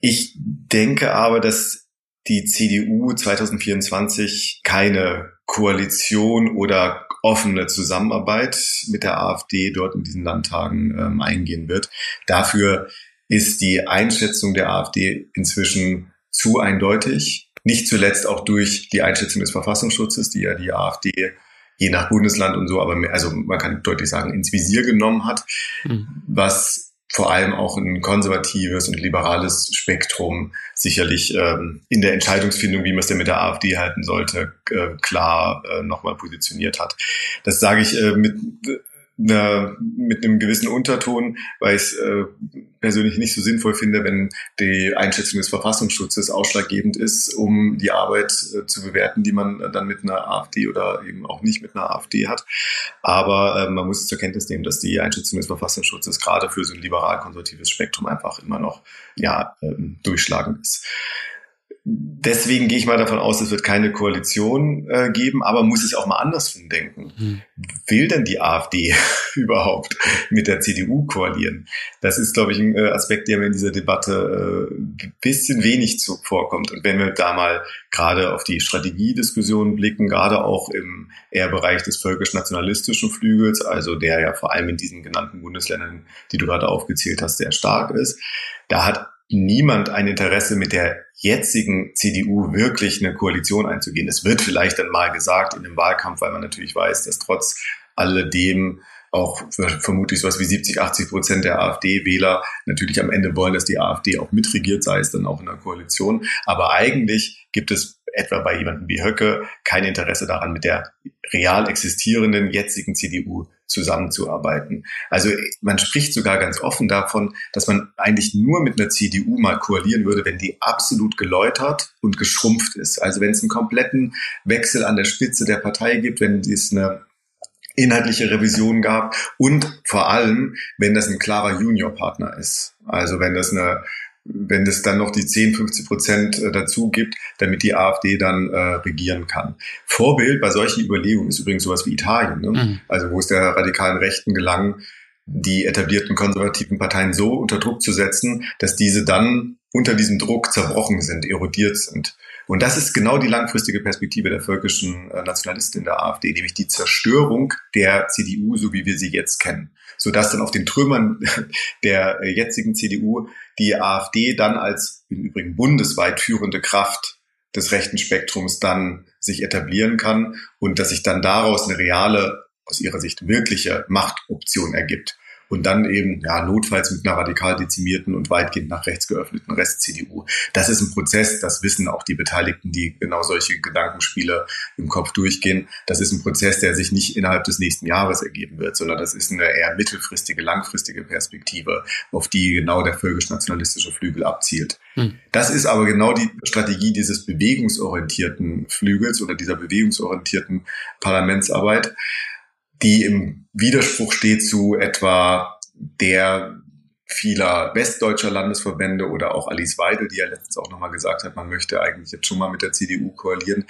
Ich denke aber, dass die CDU 2024 keine Koalition oder offene Zusammenarbeit mit der AfD dort in diesen Landtagen ähm, eingehen wird. Dafür ist die Einschätzung der AfD inzwischen zu eindeutig. Nicht zuletzt auch durch die Einschätzung des Verfassungsschutzes, die ja die AfD je nach Bundesland und so, aber mehr, also man kann deutlich sagen, ins Visier genommen hat, mhm. was vor allem auch ein konservatives und liberales Spektrum sicherlich ähm, in der Entscheidungsfindung, wie man es denn mit der AfD halten sollte, äh, klar äh, nochmal positioniert hat. Das sage ich äh, mit einer, mit einem gewissen Unterton, weil ich es äh, persönlich nicht so sinnvoll finde, wenn die Einschätzung des Verfassungsschutzes ausschlaggebend ist, um die Arbeit äh, zu bewerten, die man dann mit einer AfD oder eben auch nicht mit einer AfD hat. Aber äh, man muss zur Kenntnis nehmen, dass die Einschätzung des Verfassungsschutzes gerade für so ein liberal-konservatives Spektrum einfach immer noch ja, ähm, durchschlagend ist. Deswegen gehe ich mal davon aus, es wird keine Koalition äh, geben, aber muss es auch mal andersrum denken. Hm. Will denn die AfD überhaupt mit der CDU koalieren? Das ist, glaube ich, ein äh, Aspekt, der mir in dieser Debatte äh, ein bisschen wenig zu, vorkommt. Und wenn wir da mal gerade auf die Strategiediskussion blicken, gerade auch im eher Bereich des völkisch-nationalistischen Flügels, also der ja vor allem in diesen genannten Bundesländern, die du gerade aufgezählt hast, sehr stark ist, da hat niemand ein Interesse mit der jetzigen CDU wirklich eine Koalition einzugehen. Es wird vielleicht dann mal gesagt in dem Wahlkampf, weil man natürlich weiß, dass trotz alledem auch vermutlich sowas wie 70, 80 Prozent der AfD-Wähler natürlich am Ende wollen, dass die AfD auch mitregiert, sei es dann auch in der Koalition. Aber eigentlich gibt es etwa bei jemandem wie Höcke kein Interesse daran, mit der real existierenden jetzigen CDU zusammenzuarbeiten. Also man spricht sogar ganz offen davon, dass man eigentlich nur mit einer CDU mal koalieren würde, wenn die absolut geläutert und geschrumpft ist. Also wenn es einen kompletten Wechsel an der Spitze der Partei gibt, wenn es eine inhaltliche Revision gab und vor allem, wenn das ein klarer Juniorpartner ist. Also wenn das eine wenn es dann noch die 10, 50 Prozent äh, dazu gibt, damit die AfD dann äh, regieren kann. Vorbild bei solchen Überlegungen ist übrigens sowas wie Italien, ne? Mhm. also wo es der radikalen Rechten gelang, die etablierten konservativen Parteien so unter Druck zu setzen, dass diese dann unter diesem Druck zerbrochen sind, erodiert sind. Und das ist genau die langfristige Perspektive der völkischen äh, Nationalisten in der AfD, nämlich die Zerstörung der CDU, so wie wir sie jetzt kennen. Sodass dann auf den Trümmern der äh, jetzigen CDU die AfD dann als im Übrigen bundesweit führende Kraft des rechten Spektrums dann sich etablieren kann und dass sich dann daraus eine reale, aus ihrer Sicht wirkliche Machtoption ergibt und dann eben ja notfalls mit einer radikal dezimierten und weitgehend nach rechts geöffneten Rest-CDU. Das ist ein Prozess, das wissen auch die Beteiligten, die genau solche Gedankenspiele im Kopf durchgehen. Das ist ein Prozess, der sich nicht innerhalb des nächsten Jahres ergeben wird, sondern das ist eine eher mittelfristige, langfristige Perspektive, auf die genau der völkisch-nationalistische Flügel abzielt. Hm. Das ist aber genau die Strategie dieses bewegungsorientierten Flügels oder dieser bewegungsorientierten Parlamentsarbeit die im Widerspruch steht zu etwa der vieler westdeutscher Landesverbände oder auch Alice Weidel, die ja letztens auch nochmal gesagt hat, man möchte eigentlich jetzt schon mal mit der CDU koalieren.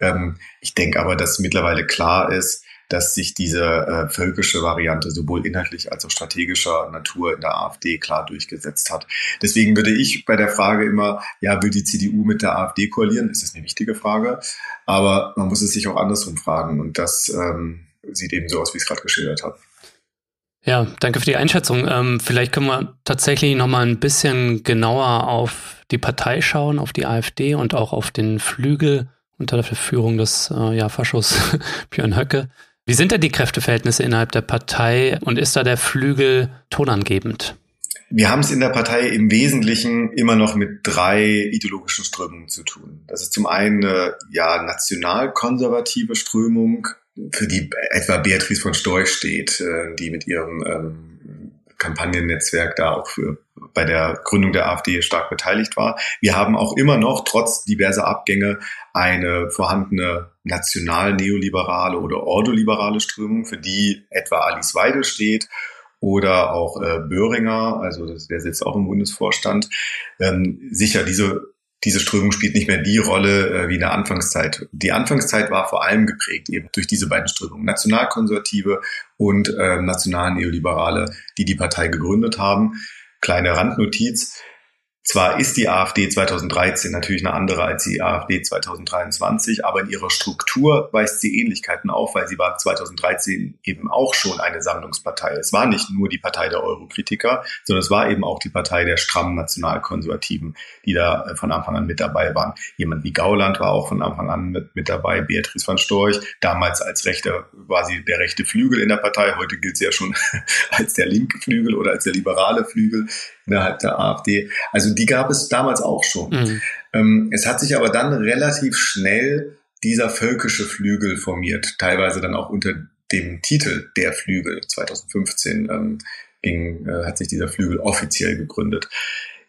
Ähm, ich denke aber, dass mittlerweile klar ist, dass sich diese äh, völkische Variante sowohl inhaltlich als auch strategischer Natur in der AfD klar durchgesetzt hat. Deswegen würde ich bei der Frage immer, ja, will die CDU mit der AfD koalieren? Das ist eine wichtige Frage, aber man muss es sich auch andersrum fragen und das ähm, sieht eben so aus, wie ich es gerade geschildert habe. Ja, danke für die Einschätzung. Ähm, vielleicht können wir tatsächlich noch mal ein bisschen genauer auf die Partei schauen, auf die AfD und auch auf den Flügel unter der Führung des äh, ja, Faschos Björn Höcke. Wie sind denn die Kräfteverhältnisse innerhalb der Partei und ist da der Flügel tonangebend? Wir haben es in der Partei im Wesentlichen immer noch mit drei ideologischen Strömungen zu tun. Das ist zum einen eine ja, nationalkonservative Strömung, für die etwa Beatrice von Storch steht, äh, die mit ihrem ähm, Kampagnennetzwerk da auch für, bei der Gründung der AfD stark beteiligt war. Wir haben auch immer noch, trotz diverser Abgänge, eine vorhandene national-neoliberale oder ordoliberale Strömung, für die etwa Alice Weidel steht oder auch äh, Böhringer, also das, der sitzt auch im Bundesvorstand. Ähm, sicher, diese diese Strömung spielt nicht mehr die Rolle äh, wie in der Anfangszeit. Die Anfangszeit war vor allem geprägt eben durch diese beiden Strömungen, Nationalkonservative und äh, Nationalneoliberale, die die Partei gegründet haben. Kleine Randnotiz. Zwar ist die AfD 2013 natürlich eine andere als die AfD 2023, aber in ihrer Struktur weist sie Ähnlichkeiten auf, weil sie war 2013 eben auch schon eine Sammlungspartei. Es war nicht nur die Partei der Eurokritiker, sondern es war eben auch die Partei der strammen Nationalkonservativen, die da äh, von Anfang an mit dabei waren. Jemand wie Gauland war auch von Anfang an mit, mit dabei, Beatrice von Storch, damals als rechter, war sie der rechte Flügel in der Partei, heute gilt sie ja schon als der linke Flügel oder als der liberale Flügel innerhalb der AfD. Also die gab es damals auch schon. Mhm. Ähm, es hat sich aber dann relativ schnell dieser völkische Flügel formiert, teilweise dann auch unter dem Titel Der Flügel. 2015 ähm, ging, äh, hat sich dieser Flügel offiziell gegründet.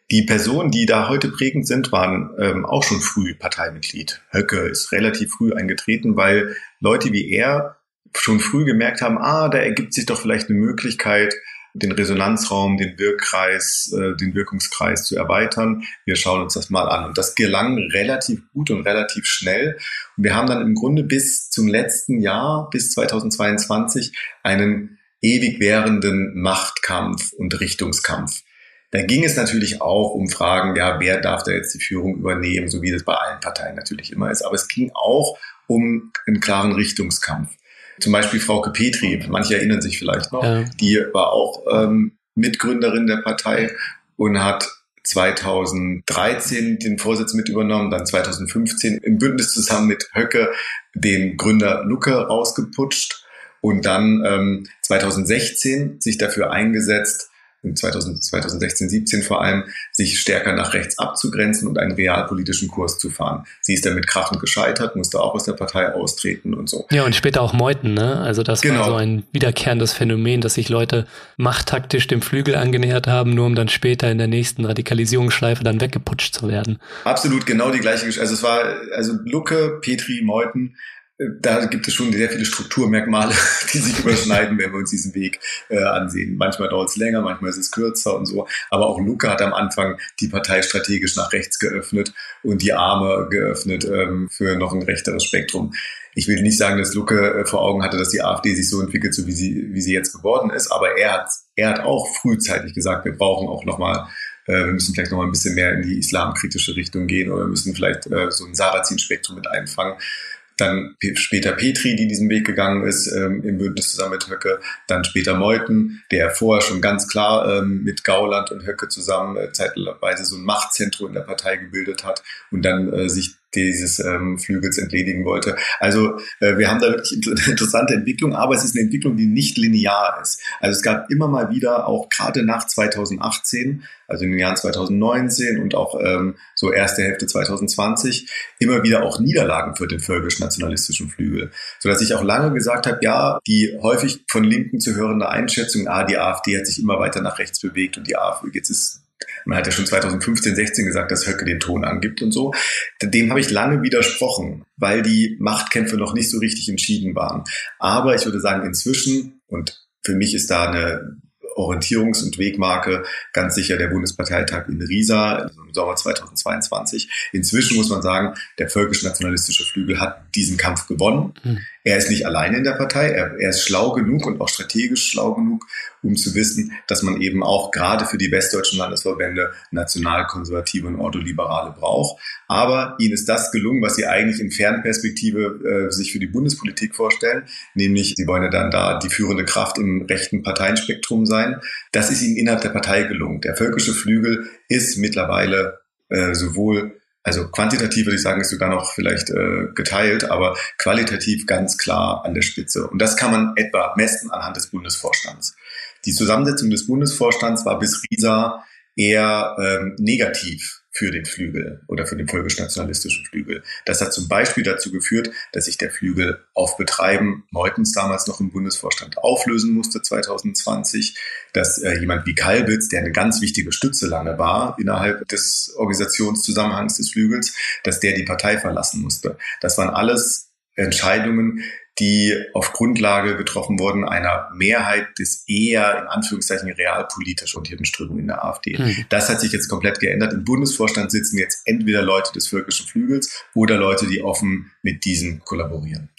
Die Personen, die da heute prägend sind, waren ähm, auch schon früh Parteimitglied. Höcke ist relativ früh eingetreten, weil Leute wie er schon früh gemerkt haben, ah, da ergibt sich doch vielleicht eine Möglichkeit, den Resonanzraum, den Wirkkreis, äh, den Wirkungskreis zu erweitern. Wir schauen uns das mal an. Und das gelang relativ gut und relativ schnell. Und wir haben dann im Grunde bis zum letzten Jahr, bis 2022, einen ewig währenden Machtkampf und Richtungskampf. Da ging es natürlich auch um Fragen, ja, wer darf da jetzt die Führung übernehmen, so wie das bei allen Parteien natürlich immer ist. Aber es ging auch um einen klaren Richtungskampf. Zum Beispiel Frauke Petri, manche erinnern sich vielleicht noch, ja. die war auch ähm, Mitgründerin der Partei und hat 2013 den Vorsitz mit übernommen, dann 2015 im Bündnis zusammen mit Höcke den Gründer Lucke rausgeputscht und dann ähm, 2016 sich dafür eingesetzt, 2016, 17 vor allem, sich stärker nach rechts abzugrenzen und einen realpolitischen Kurs zu fahren. Sie ist damit krachend gescheitert, musste auch aus der Partei austreten und so. Ja, und später auch Meuten, ne? Also das genau. war so ein wiederkehrendes Phänomen, dass sich Leute machttaktisch dem Flügel angenähert haben, nur um dann später in der nächsten Radikalisierungsschleife dann weggeputscht zu werden. Absolut, genau die gleiche Geschichte. Also es war, also Lucke, Petri, Meuten, da gibt es schon sehr viele Strukturmerkmale, die sich überschneiden, wenn wir uns diesen Weg äh, ansehen. Manchmal dauert es länger, manchmal ist es kürzer und so. Aber auch Luca hat am Anfang die Partei strategisch nach rechts geöffnet und die Arme geöffnet ähm, für noch ein rechteres Spektrum. Ich will nicht sagen, dass Lucke äh, vor Augen hatte, dass die AfD sich so entwickelt, so wie sie, wie sie jetzt geworden ist, aber er hat, er hat auch frühzeitig gesagt, wir brauchen auch nochmal äh, wir müssen vielleicht noch mal ein bisschen mehr in die islamkritische Richtung gehen oder müssen vielleicht äh, so ein Sarrazin-Spektrum mit einfangen dann später Petri, die diesen Weg gegangen ist, ähm, im Bündnis zusammen mit Höcke, dann später Meuthen, der vorher schon ganz klar ähm, mit Gauland und Höcke zusammen äh, zeitweise so ein Machtzentrum in der Partei gebildet hat und dann äh, sich dieses ähm, Flügels entledigen wollte. Also äh, wir haben da wirklich interessante Entwicklung, aber es ist eine Entwicklung, die nicht linear ist. Also es gab immer mal wieder, auch gerade nach 2018, also in den Jahren 2019 und auch ähm, so erste Hälfte 2020, immer wieder auch Niederlagen für den völkisch-nationalistischen Flügel. Sodass ich auch lange gesagt habe, ja, die häufig von Linken zu hörende Einschätzung, ah, die AfD hat sich immer weiter nach rechts bewegt und die AfD, jetzt ist man hat ja schon 2015, 16 gesagt, dass Höcke den Ton angibt und so. Dem habe ich lange widersprochen, weil die Machtkämpfe noch nicht so richtig entschieden waren. Aber ich würde sagen, inzwischen, und für mich ist da eine Orientierungs- und Wegmarke ganz sicher der Bundesparteitag in Riesa im Sommer 2022. Inzwischen muss man sagen, der völkisch-nationalistische Flügel hat diesen Kampf gewonnen. Er ist nicht alleine in der Partei, er, er, ist schlau genug und auch strategisch schlau genug, um zu wissen, dass man eben auch gerade für die westdeutschen Landesverbände nationalkonservative und ordoliberale braucht. Aber ihnen ist das gelungen, was sie eigentlich in Fernperspektive äh, sich für die Bundespolitik vorstellen, nämlich sie wollen ja dann da die führende Kraft im rechten Parteienspektrum sein. Das ist ihnen innerhalb der Partei gelungen. Der völkische Flügel ist mittlerweile äh, sowohl also quantitativ würde ich sagen, ist sogar noch vielleicht äh, geteilt, aber qualitativ ganz klar an der Spitze. Und das kann man etwa messen anhand des Bundesvorstands. Die Zusammensetzung des Bundesvorstands war bis Risa eher ähm, negativ für den Flügel oder für den völkisch-nationalistischen Flügel. Das hat zum Beispiel dazu geführt, dass sich der Flügel auf Betreiben Meutens damals noch im Bundesvorstand auflösen musste 2020, dass äh, jemand wie Kalbitz, der eine ganz wichtige Stütze lange war innerhalb des Organisationszusammenhangs des Flügels, dass der die Partei verlassen musste. Das waren alles Entscheidungen, die auf Grundlage getroffen wurden einer Mehrheit des eher in Anführungszeichen realpolitisch orientierten Strömung in der AfD. Mhm. Das hat sich jetzt komplett geändert. Im Bundesvorstand sitzen jetzt entweder Leute des völkischen Flügels oder Leute, die offen mit diesen kollaborieren.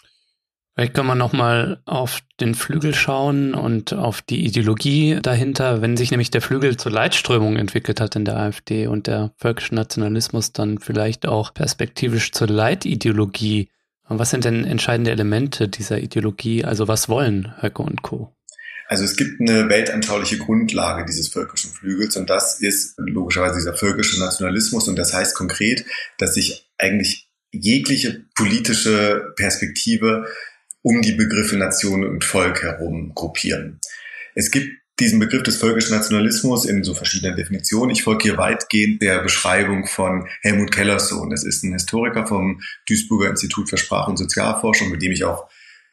Vielleicht kann man nochmal auf den Flügel schauen und auf die Ideologie dahinter. Wenn sich nämlich der Flügel zur Leitströmung entwickelt hat in der AfD und der völkische Nationalismus dann vielleicht auch perspektivisch zur Leitideologie. Was sind denn entscheidende Elemente dieser Ideologie? Also was wollen Höcke und Co.? Also es gibt eine weltanschauliche Grundlage dieses völkischen Flügels und das ist logischerweise dieser völkische Nationalismus und das heißt konkret, dass sich eigentlich jegliche politische Perspektive um die Begriffe Nation und Volk herum gruppieren. Es gibt diesen Begriff des völkischen Nationalismus in so verschiedenen Definitionen. Ich folge hier weitgehend der Beschreibung von Helmut Kellersohn. Das ist ein Historiker vom Duisburger Institut für Sprach- und Sozialforschung, mit dem ich auch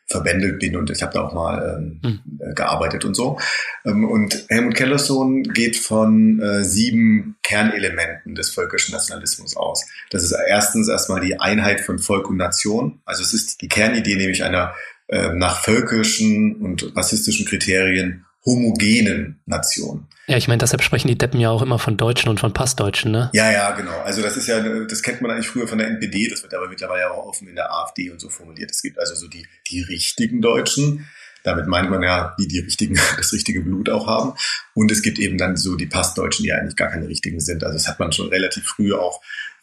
verbändelt bin und ich habe da auch mal ähm, mhm. gearbeitet und so. Ähm, und Helmut Kellersohn geht von äh, sieben Kernelementen des völkischen Nationalismus aus. Das ist erstens erstmal die Einheit von Volk und Nation. Also es ist die Kernidee nämlich einer äh, nach völkischen und rassistischen Kriterien homogenen Nation. Ja, ich meine, deshalb sprechen die Deppen ja auch immer von Deutschen und von Passdeutschen, ne? Ja, ja, genau. Also das ist ja, das kennt man eigentlich früher von der NPD, das wird aber mittlerweile auch offen in der AfD und so formuliert. Es gibt also so die, die richtigen Deutschen. Damit meint man ja, die die richtigen, das richtige Blut auch haben. Und es gibt eben dann so die Passdeutschen, die eigentlich gar keine richtigen sind. Also das hat man schon relativ früh auch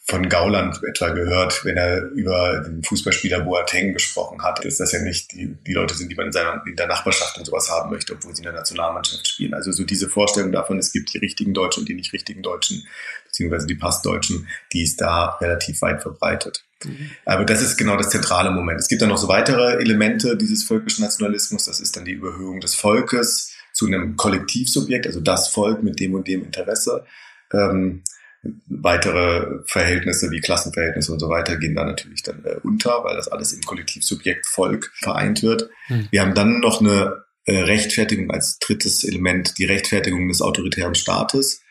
von Gauland etwa gehört, wenn er über den Fußballspieler Boateng gesprochen hat, dass das ja nicht die, die Leute sind, die man in, seiner, in der Nachbarschaft und sowas haben möchte, obwohl sie in der Nationalmannschaft spielen. Also so diese Vorstellung davon, es gibt die richtigen Deutschen und die nicht richtigen Deutschen, beziehungsweise die Passdeutschen, die ist da relativ weit verbreitet. Mhm. Aber das ist genau das zentrale Moment. Es gibt dann noch so weitere Elemente dieses völkischen Nationalismus. Das ist dann die Überhöhung des Volkes zu einem Kollektivsubjekt, also das Volk mit dem und dem Interesse. Ähm, weitere Verhältnisse wie Klassenverhältnisse und so weiter gehen da natürlich dann äh, unter, weil das alles im Kollektivsubjekt Volk vereint wird. Hm. Wir haben dann noch eine äh, Rechtfertigung als drittes Element, die Rechtfertigung des autoritären Staates.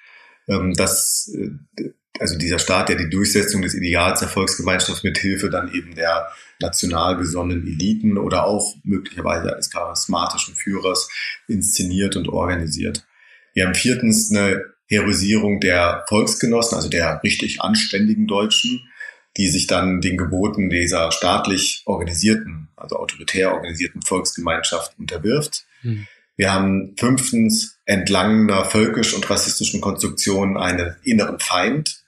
Ähm, das, äh, also dieser Staat, der die Durchsetzung des Ideals der Volksgemeinschaft mit Hilfe dann eben der national besonnenen Eliten oder auch möglicherweise eines charismatischen Führers inszeniert und organisiert. Wir haben viertens eine Heroisierung der Volksgenossen, also der richtig anständigen Deutschen, die sich dann den Geboten dieser staatlich organisierten, also autoritär organisierten Volksgemeinschaft unterwirft. Mhm. Wir haben fünftens entlang einer völkisch und rassistischen Konstruktion einen inneren Feind,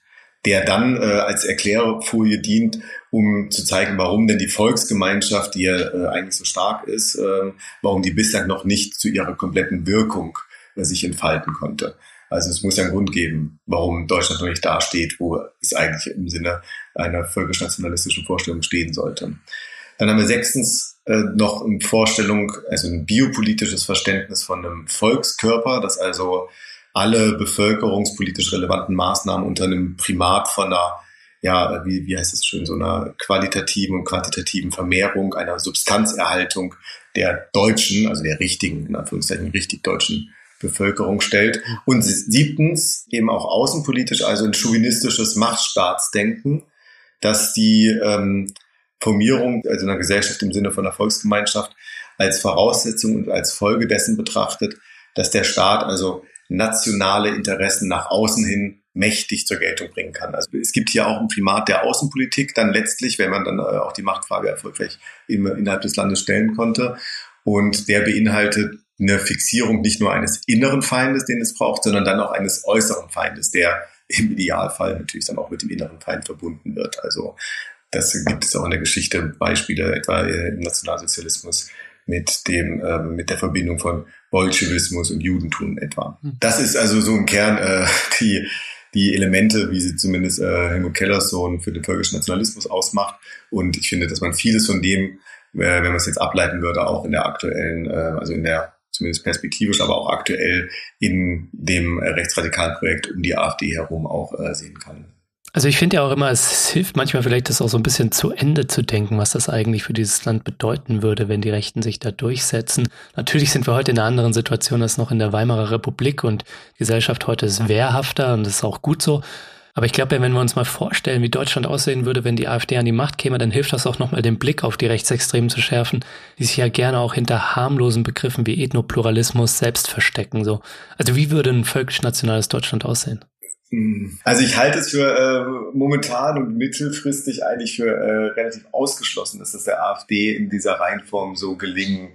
der dann äh, als Erklärfolie dient, um zu zeigen, warum denn die Volksgemeinschaft, die ja äh, eigentlich so stark ist, äh, warum die bislang noch nicht zu ihrer kompletten Wirkung äh, sich entfalten konnte. Also es muss ja einen Grund geben, warum Deutschland noch nicht da steht, wo es eigentlich im Sinne einer völkisch-nationalistischen Vorstellung stehen sollte. Dann haben wir sechstens äh, noch eine Vorstellung, also ein biopolitisches Verständnis von einem Volkskörper, das also alle bevölkerungspolitisch relevanten Maßnahmen unter einem Primat von einer, ja, wie, wie heißt es schön, so einer qualitativen und quantitativen Vermehrung, einer Substanzerhaltung der Deutschen, also der richtigen, in Anführungszeichen richtig deutschen Bevölkerung stellt. Und siebtens eben auch außenpolitisch, also ein chauvinistisches Machtstaatsdenken, dass die ähm, Formierung, also einer Gesellschaft im Sinne von einer Volksgemeinschaft, als Voraussetzung und als Folge dessen betrachtet, dass der Staat also nationale Interessen nach außen hin mächtig zur Geltung bringen kann. Also es gibt hier auch ein Primat der Außenpolitik, dann letztlich, wenn man dann äh, auch die Machtfrage erfolgreich innerhalb des Landes stellen konnte. Und der beinhaltet eine Fixierung nicht nur eines inneren Feindes, den es braucht, sondern dann auch eines äußeren Feindes, der im Idealfall natürlich dann auch mit dem inneren Feind verbunden wird. Also das gibt es auch in der Geschichte Beispiele, etwa im Nationalsozialismus mit dem äh, mit der Verbindung von Bolschewismus und Judentum etwa. Hm. Das ist also so im Kern äh, die die Elemente, wie sie zumindest äh, Helmut Kellersohn für den völkischen Nationalismus ausmacht. Und ich finde, dass man vieles von dem, äh, wenn man es jetzt ableiten würde, auch in der aktuellen, äh, also in der zumindest perspektivisch, aber auch aktuell in dem rechtsradikalen Projekt um die AfD herum auch äh, sehen kann. Also ich finde ja auch immer, es hilft manchmal vielleicht, das auch so ein bisschen zu Ende zu denken, was das eigentlich für dieses Land bedeuten würde, wenn die Rechten sich da durchsetzen. Natürlich sind wir heute in einer anderen Situation als noch in der Weimarer Republik und Gesellschaft heute ist wehrhafter und das ist auch gut so. Aber ich glaube, wenn wir uns mal vorstellen, wie Deutschland aussehen würde, wenn die AfD an die Macht käme, dann hilft das auch nochmal den Blick auf die Rechtsextremen zu schärfen, die sich ja gerne auch hinter harmlosen Begriffen wie Ethnopluralismus selbst verstecken. So. Also wie würde ein völkisch-nationales Deutschland aussehen? Hm. Also ich halte es für äh, momentan und mittelfristig eigentlich für äh, relativ ausgeschlossen, dass das der AfD in dieser Reihenform so gelingen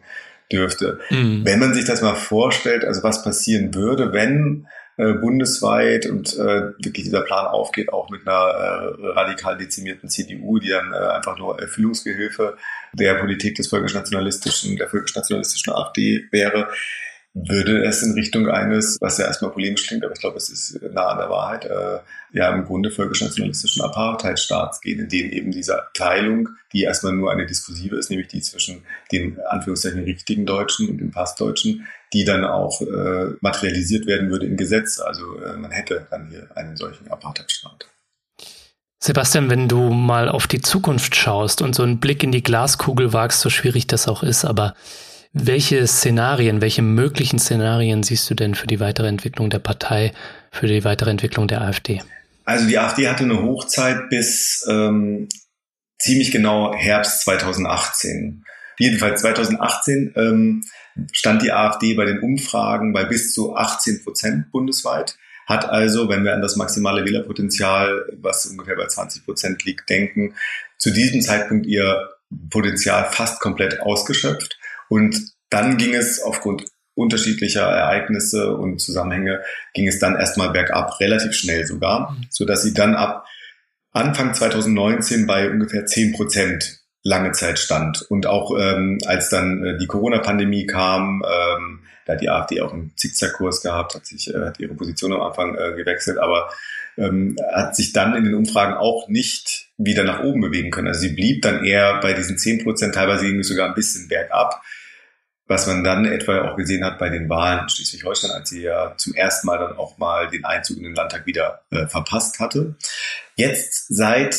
dürfte. Mhm. Wenn man sich das mal vorstellt, also was passieren würde, wenn äh, bundesweit und äh, wirklich dieser Plan aufgeht, auch mit einer äh, radikal dezimierten CDU, die dann äh, einfach nur Erfüllungsgehilfe der Politik des völkisch-nationalistischen, der völkisch-nationalistischen AfD wäre, würde es in Richtung eines, was ja erstmal polemisch klingt, aber ich glaube, es ist nah an der Wahrheit, äh, ja im Grunde völkisch-nationalistischen Apartheidstaats gehen, in dem eben diese Teilung, die erstmal nur eine diskursive ist, nämlich die zwischen den Anführungszeichen richtigen Deutschen und den Passdeutschen, die dann auch äh, materialisiert werden würde in Gesetz. Also äh, man hätte dann hier einen solchen Apartheidstaat. Sebastian, wenn du mal auf die Zukunft schaust und so einen Blick in die Glaskugel wagst, so schwierig das auch ist, aber welche Szenarien, welche möglichen Szenarien siehst du denn für die weitere Entwicklung der Partei, für die weitere Entwicklung der AfD? Also die AfD hatte eine Hochzeit bis ähm, ziemlich genau Herbst 2018. Jedenfalls 2018 ähm, stand die AfD bei den Umfragen bei bis zu 18 Prozent bundesweit, hat also, wenn wir an das maximale Wählerpotenzial, was ungefähr bei 20 Prozent liegt, denken, zu diesem Zeitpunkt ihr Potenzial fast komplett ausgeschöpft. Und dann ging es aufgrund unterschiedlicher Ereignisse und Zusammenhänge, ging es dann erstmal bergab, relativ schnell sogar, mhm. so dass sie dann ab Anfang 2019 bei ungefähr 10 Prozent lange Zeit stand. Und auch ähm, als dann äh, die Corona-Pandemie kam, ähm, da hat die AfD auch einen Zickzackkurs gehabt, hat sich äh, hat ihre Position am Anfang äh, gewechselt, aber ähm, hat sich dann in den Umfragen auch nicht wieder nach oben bewegen können. Also sie blieb dann eher bei diesen 10 Prozent, teilweise ging es sogar ein bisschen bergab was man dann etwa auch gesehen hat bei den Wahlen in Schleswig-Holstein, als sie ja zum ersten Mal dann auch mal den Einzug in den Landtag wieder äh, verpasst hatte. Jetzt seit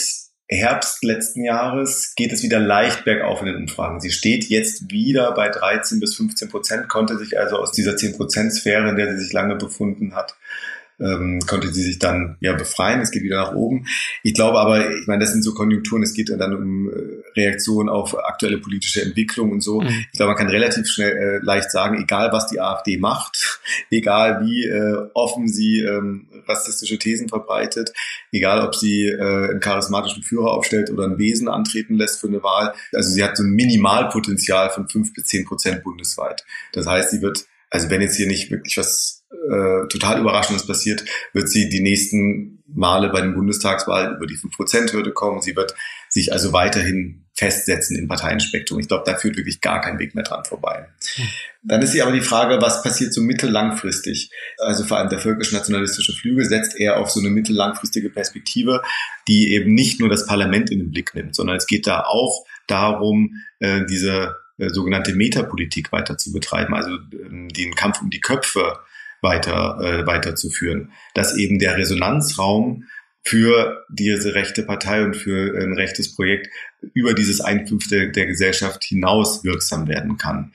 Herbst letzten Jahres geht es wieder leicht bergauf in den Umfragen. Sie steht jetzt wieder bei 13 bis 15 Prozent, konnte sich also aus dieser 10 Prozent Sphäre, in der sie sich lange befunden hat, ähm, konnte sie sich dann ja befreien, es geht wieder nach oben. Ich glaube aber, ich meine, das sind so Konjunkturen, es geht dann um äh, Reaktionen auf aktuelle politische Entwicklung und so. Mhm. Ich glaube, man kann relativ schnell äh, leicht sagen, egal was die AfD macht, egal wie äh, offen sie ähm, rassistische Thesen verbreitet, egal ob sie äh, einen charismatischen Führer aufstellt oder ein Wesen antreten lässt für eine Wahl. Also sie hat so ein Minimalpotenzial von fünf bis zehn Prozent bundesweit. Das heißt, sie wird, also wenn jetzt hier nicht wirklich was äh, total Überraschendes passiert, wird sie die nächsten Male bei den Bundestagswahlen über die 5%-Hürde kommen. Sie wird sich also weiterhin festsetzen im Parteienspektrum. Ich glaube, da führt wirklich gar kein Weg mehr dran vorbei. Hm. Dann ist hier aber die Frage, was passiert so mittellangfristig? Also vor allem der völkisch-nationalistische Flügel setzt eher auf so eine mittellangfristige Perspektive, die eben nicht nur das Parlament in den Blick nimmt, sondern es geht da auch darum, äh, diese äh, sogenannte Metapolitik weiter zu betreiben, also ähm, den Kampf um die Köpfe weiter, äh, weiterzuführen. Dass eben der Resonanzraum für diese rechte Partei und für ein rechtes Projekt über dieses Einfünfte der Gesellschaft hinaus wirksam werden kann.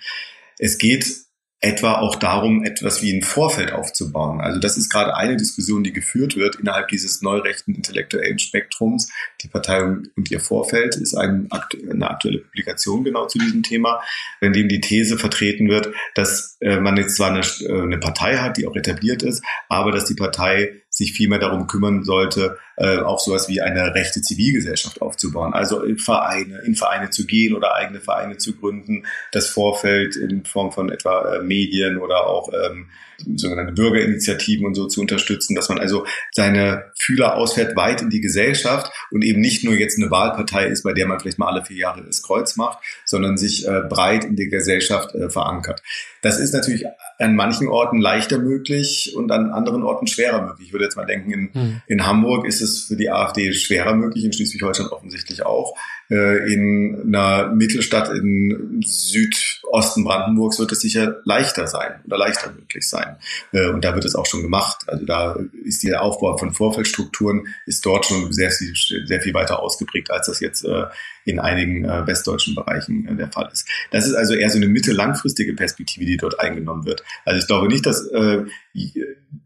Es geht etwa auch darum, etwas wie ein Vorfeld aufzubauen. Also das ist gerade eine Diskussion, die geführt wird innerhalb dieses neurechten intellektuellen Spektrums. Die Partei und ihr Vorfeld ist ein, eine aktuelle Publikation genau zu diesem Thema, in dem die These vertreten wird, dass äh, man jetzt zwar eine, äh, eine Partei hat, die auch etabliert ist, aber dass die Partei sich vielmehr darum kümmern sollte, äh, auch sowas wie eine rechte Zivilgesellschaft aufzubauen. Also in Vereine, in Vereine zu gehen oder eigene Vereine zu gründen, das Vorfeld in Form von etwa äh, Medien oder auch ähm, sogenannte Bürgerinitiativen und so zu unterstützen, dass man also seine Fühler ausfährt weit in die Gesellschaft und eben nicht nur jetzt eine Wahlpartei ist, bei der man vielleicht mal alle vier Jahre das Kreuz macht, sondern sich äh, breit in der Gesellschaft äh, verankert. Das ist natürlich an manchen Orten leichter möglich und an anderen Orten schwerer möglich. Ich würde jetzt mal denken, in, hm. in Hamburg ist es für die AfD schwerer möglich, in Schleswig-Holstein offensichtlich auch. Äh, in einer Mittelstadt in Süd Osten Brandenburgs wird es sicher leichter sein oder leichter möglich sein. Äh, und da wird es auch schon gemacht. Also da ist der Aufbau von Vorfeldstrukturen ist dort schon sehr viel, sehr viel weiter ausgeprägt, als das jetzt äh, in einigen äh, westdeutschen Bereichen der Fall ist. Das ist also eher so eine mittel-langfristige Perspektive, die dort eingenommen wird. Also ich glaube nicht, dass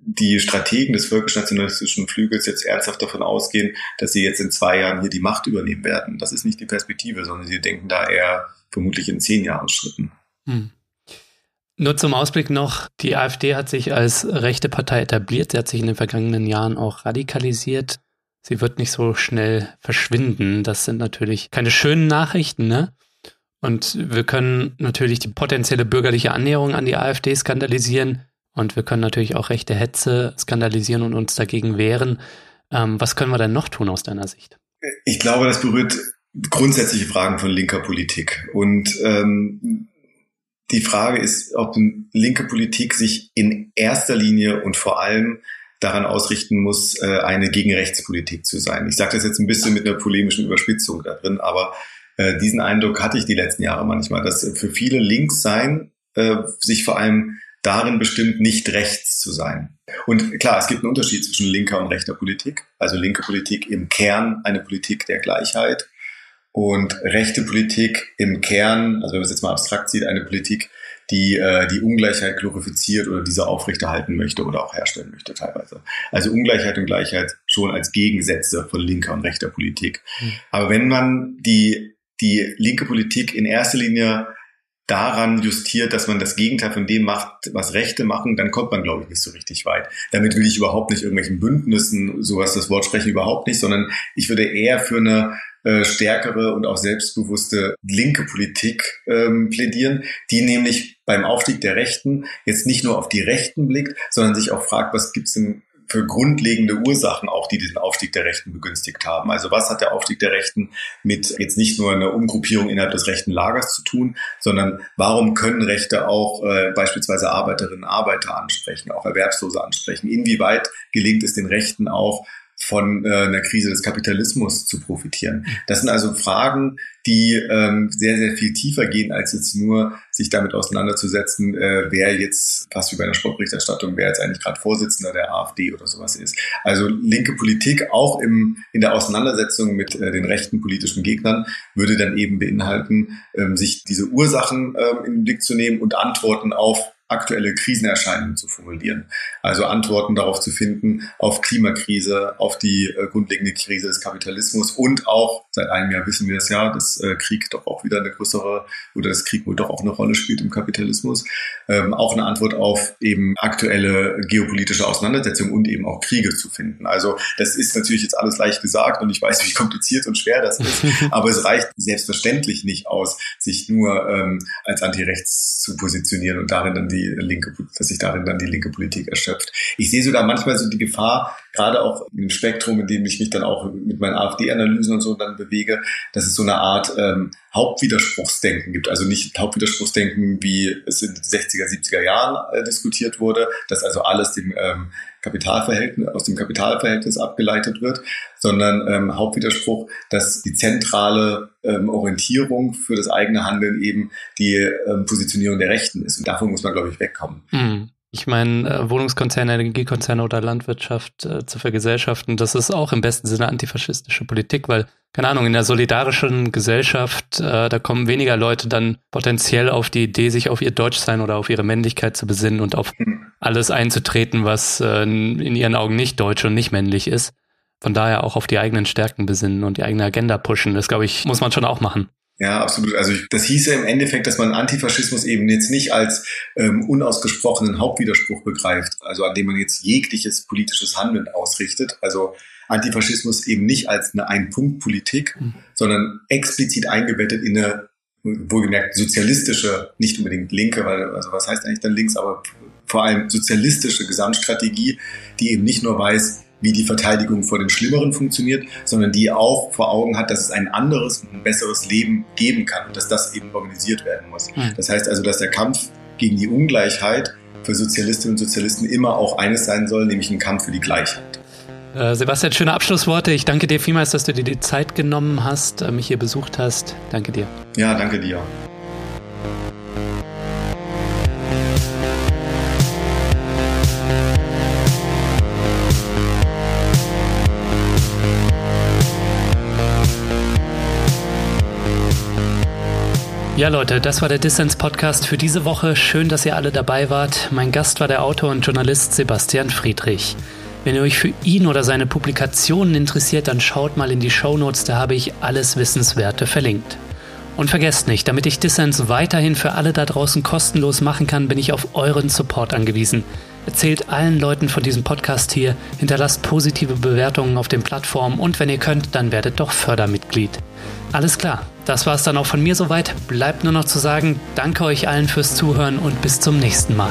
die Strategen des völkisch-nationalistischen Flügels jetzt ernsthaft davon ausgehen, dass sie jetzt in zwei Jahren hier die Macht übernehmen werden. Das ist nicht die Perspektive, sondern sie denken da eher vermutlich in zehn Jahresschritten. Hm. Nur zum Ausblick noch, die AfD hat sich als rechte Partei etabliert. Sie hat sich in den vergangenen Jahren auch radikalisiert. Sie wird nicht so schnell verschwinden. Das sind natürlich keine schönen Nachrichten, ne? Und wir können natürlich die potenzielle bürgerliche Annäherung an die AfD skandalisieren. Und wir können natürlich auch rechte Hetze skandalisieren und uns dagegen wehren. Ähm, was können wir denn noch tun aus deiner Sicht? Ich glaube, das berührt grundsätzliche Fragen von linker Politik. Und ähm, die Frage ist, ob linke Politik sich in erster Linie und vor allem daran ausrichten muss, äh, eine Gegenrechtspolitik zu sein. Ich sage das jetzt ein bisschen mit einer polemischen Überspitzung da drin, aber äh, diesen Eindruck hatte ich die letzten Jahre manchmal, dass für viele links sein äh, sich vor allem darin bestimmt, nicht rechts zu sein. Und klar, es gibt einen Unterschied zwischen linker und rechter Politik. Also linke Politik im Kern eine Politik der Gleichheit und rechte Politik im Kern, also wenn man es jetzt mal abstrakt sieht, eine Politik, die äh, die Ungleichheit glorifiziert oder diese aufrechterhalten möchte oder auch herstellen möchte teilweise. Also Ungleichheit und Gleichheit schon als Gegensätze von linker und rechter Politik. Mhm. Aber wenn man die, die linke Politik in erster Linie daran justiert, dass man das Gegenteil von dem macht, was Rechte machen, dann kommt man, glaube ich, nicht so richtig weit. Damit will ich überhaupt nicht irgendwelchen Bündnissen, sowas das Wort sprechen, überhaupt nicht, sondern ich würde eher für eine äh, stärkere und auch selbstbewusste linke Politik ähm, plädieren, die nämlich beim Aufstieg der Rechten jetzt nicht nur auf die Rechten blickt, sondern sich auch fragt, was gibt's denn für grundlegende Ursachen auch, die diesen Aufstieg der Rechten begünstigt haben. Also was hat der Aufstieg der Rechten mit jetzt nicht nur einer Umgruppierung innerhalb des rechten Lagers zu tun, sondern warum können Rechte auch äh, beispielsweise Arbeiterinnen und Arbeiter ansprechen, auch Erwerbslose ansprechen? Inwieweit gelingt es den Rechten auch, von äh, einer Krise des Kapitalismus zu profitieren. Das sind also Fragen, die ähm, sehr, sehr viel tiefer gehen, als jetzt nur sich damit auseinanderzusetzen, äh, wer jetzt, fast wie bei einer Sportberichterstattung, wer jetzt eigentlich gerade Vorsitzender der AfD oder sowas ist. Also linke Politik auch im, in der Auseinandersetzung mit äh, den rechten politischen Gegnern würde dann eben beinhalten, ähm, sich diese Ursachen ähm, in den Blick zu nehmen und Antworten auf aktuelle Krisenerscheinungen zu formulieren. Also Antworten darauf zu finden, auf Klimakrise, auf die äh, grundlegende Krise des Kapitalismus und auch, seit einem Jahr wissen wir es ja, dass äh, Krieg doch auch wieder eine größere oder das Krieg wohl doch auch eine Rolle spielt im Kapitalismus. Ähm, auch eine Antwort auf eben aktuelle geopolitische Auseinandersetzungen und eben auch Kriege zu finden. Also das ist natürlich jetzt alles leicht gesagt und ich weiß, wie kompliziert und schwer das ist, aber es reicht selbstverständlich nicht aus, sich nur ähm, als Antirechts zu positionieren und darin dann die die linke, dass sich darin dann die linke Politik erschöpft. Ich sehe sogar manchmal so die Gefahr, gerade auch im Spektrum, in dem ich mich dann auch mit meinen AfD-Analysen und so dann bewege, dass es so eine Art ähm, Hauptwiderspruchsdenken gibt. Also nicht Hauptwiderspruchsdenken, wie es in den 60er, 70er Jahren äh, diskutiert wurde, dass also alles dem ähm, Kapitalverhältnis, aus dem Kapitalverhältnis abgeleitet wird, sondern ähm, Hauptwiderspruch, dass die zentrale ähm, Orientierung für das eigene Handeln eben die ähm, Positionierung der Rechten ist. Und davon muss man, glaube ich, wegkommen. Mhm. Ich meine, äh, Wohnungskonzerne, Energiekonzerne oder Landwirtschaft äh, zu vergesellschaften, das ist auch im besten Sinne antifaschistische Politik, weil, keine Ahnung, in der solidarischen Gesellschaft, äh, da kommen weniger Leute dann potenziell auf die Idee, sich auf ihr Deutschsein oder auf ihre Männlichkeit zu besinnen und auf mhm. alles einzutreten, was äh, in ihren Augen nicht deutsch und nicht männlich ist. Von daher auch auf die eigenen Stärken besinnen und die eigene Agenda pushen. Das, glaube ich, muss man schon auch machen. Ja, absolut. Also das hieße im Endeffekt, dass man Antifaschismus eben jetzt nicht als ähm, unausgesprochenen Hauptwiderspruch begreift, also an dem man jetzt jegliches politisches Handeln ausrichtet. Also Antifaschismus eben nicht als eine Ein-Punkt-Politik, mhm. sondern explizit eingebettet in eine wohlgemerkt sozialistische, nicht unbedingt linke, weil also was heißt eigentlich dann links, aber vor allem sozialistische Gesamtstrategie, die eben nicht nur weiß, wie die Verteidigung vor den Schlimmeren funktioniert, sondern die auch vor Augen hat, dass es ein anderes und ein besseres Leben geben kann und dass das eben organisiert werden muss. Das heißt also, dass der Kampf gegen die Ungleichheit für Sozialistinnen und Sozialisten immer auch eines sein soll, nämlich ein Kampf für die Gleichheit. Äh, Sebastian, schöne Abschlussworte. Ich danke dir vielmals, dass du dir die Zeit genommen hast, mich hier besucht hast. Danke dir. Ja, danke dir. Ja, Leute, das war der Dissens Podcast für diese Woche. Schön, dass ihr alle dabei wart. Mein Gast war der Autor und Journalist Sebastian Friedrich. Wenn ihr euch für ihn oder seine Publikationen interessiert, dann schaut mal in die Show Notes, da habe ich alles Wissenswerte verlinkt. Und vergesst nicht, damit ich Dissens weiterhin für alle da draußen kostenlos machen kann, bin ich auf euren Support angewiesen. Erzählt allen Leuten von diesem Podcast hier, hinterlasst positive Bewertungen auf den Plattformen und wenn ihr könnt, dann werdet doch Fördermitglied. Alles klar, das war es dann auch von mir soweit. Bleibt nur noch zu sagen, danke euch allen fürs Zuhören und bis zum nächsten Mal.